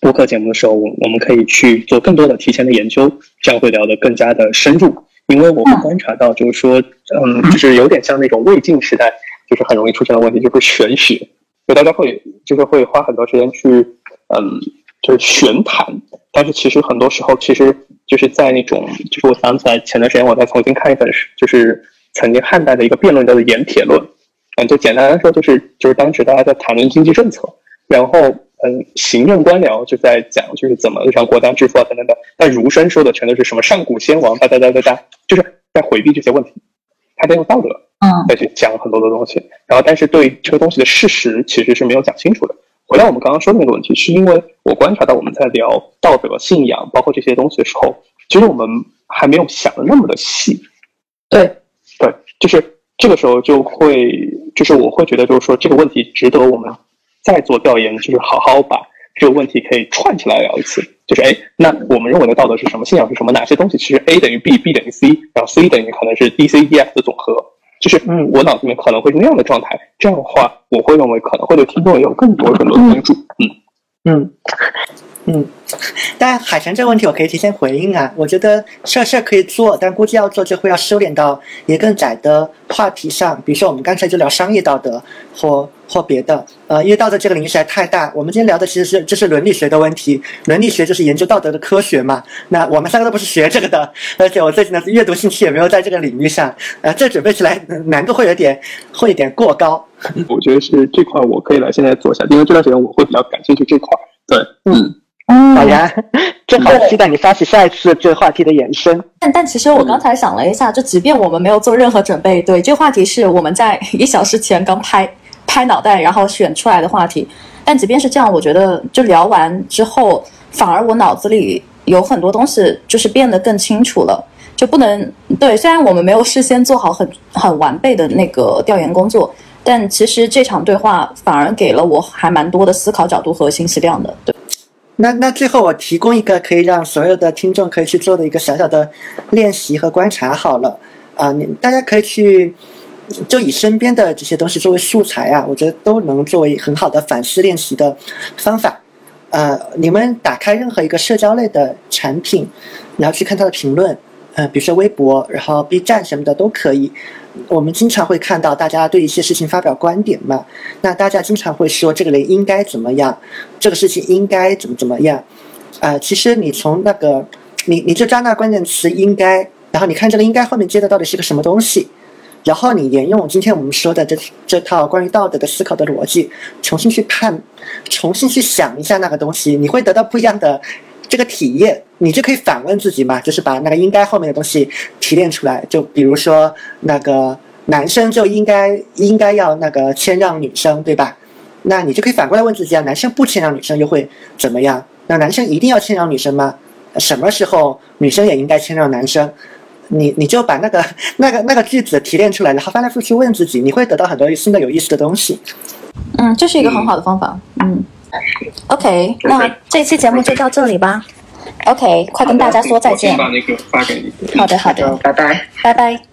播客节目的时候，我我们可以去做更多的提前的研究，这样会聊得更加的深入。因为我会观察到，就是说，嗯，就是有点像那种魏晋时代，就是很容易出现的问题，就是玄学，就大家会就是会花很多时间去，嗯，就是玄谈。但是其实很多时候，其实就是在那种，就是我想起来前段时间我在重新看一本，就是曾经汉代的一个辩论叫做《盐铁论》，嗯，就简单来说，就是就是当时大家在谈论经济政策，然后。嗯，行政官僚就在讲，就是怎么让国家致富啊等等的。但儒生说的全都是什么上古先王，哒哒哒哒哒，就是在回避这些问题。他在用道德，嗯，再去讲很多的东西。然后，但是对这个东西的事实其实是没有讲清楚的。回到我们刚刚说的那个问题，是因为我观察到我们在聊道德、信仰，包括这些东西的时候，其实我们还没有想的那么的细。对，对，就是这个时候就会，就是我会觉得，就是说这个问题值得我们再做调研，就是好好把这个问题可以串起来聊一次。就是哎，那我们认为的道德是什么？信仰是什么？哪些东西其实 A 等于 B，B 等于 C，然后 C 等于可能是 D、C、E、F 的总和。就是嗯，我脑子里面可能会是那样的状态。这样的话，我会认为可能会对听众也有更多更多的帮助。嗯嗯嗯。但海神这个问题，我可以提前回应啊。我觉得这事儿可以做，但估计要做就会要收敛到一个更窄的话题上。比如说我们刚才就聊商业道德，或或别的。呃，因为道德这个领域实在太大。我们今天聊的其实是这是伦理学的问题，伦理学就是研究道德的科学嘛。那我们三个都不是学这个的，而且我最近的阅读兴趣也没有在这个领域上。呃，这准备起来难度会有点会有点过高。我觉得是这块我可以来现在做一下，因为这段时间我会比较感兴趣这块。对，嗯。好呀，正好期待你发起下一次这个话题的延伸。但但其实我刚才想了一下，就即便我们没有做任何准备，对这个话题是我们在一小时前刚拍拍脑袋，然后选出来的话题。但即便是这样，我觉得就聊完之后，反而我脑子里有很多东西就是变得更清楚了。就不能对，虽然我们没有事先做好很很完备的那个调研工作，但其实这场对话反而给了我还蛮多的思考角度和信息量的。对。那那最后我提供一个可以让所有的听众可以去做的一个小小的练习和观察好了啊，你大家可以去就以身边的这些东西作为素材啊，我觉得都能作为很好的反思练习的方法。呃，你们打开任何一个社交类的产品，然后去看它的评论，呃，比如说微博，然后 B 站什么的都可以。我们经常会看到大家对一些事情发表观点嘛，那大家经常会说这个人应该怎么样，这个事情应该怎么怎么样，啊，其实你从那个你你就抓那关键词应该，然后你看这个应该后面接的到底是个什么东西，然后你沿用今天我们说的这这套关于道德的思考的逻辑，重新去看，重新去想一下那个东西，你会得到不一样的。这个体验，你就可以反问自己嘛，就是把那个应该后面的东西提炼出来。就比如说，那个男生就应该应该要那个谦让女生，对吧？那你就可以反过来问自己啊，男生不谦让女生又会怎么样？那男生一定要谦让女生吗？什么时候女生也应该谦让男生？你你就把那个那个那个句子提炼出来，然后翻来覆去问自己，你会得到很多新的有意思的东西。嗯，这是一个很好的方法。嗯。OK，那这期节目就到这里吧。OK，快跟大家说再见。把那个发给你。好的，好的，拜拜，拜拜。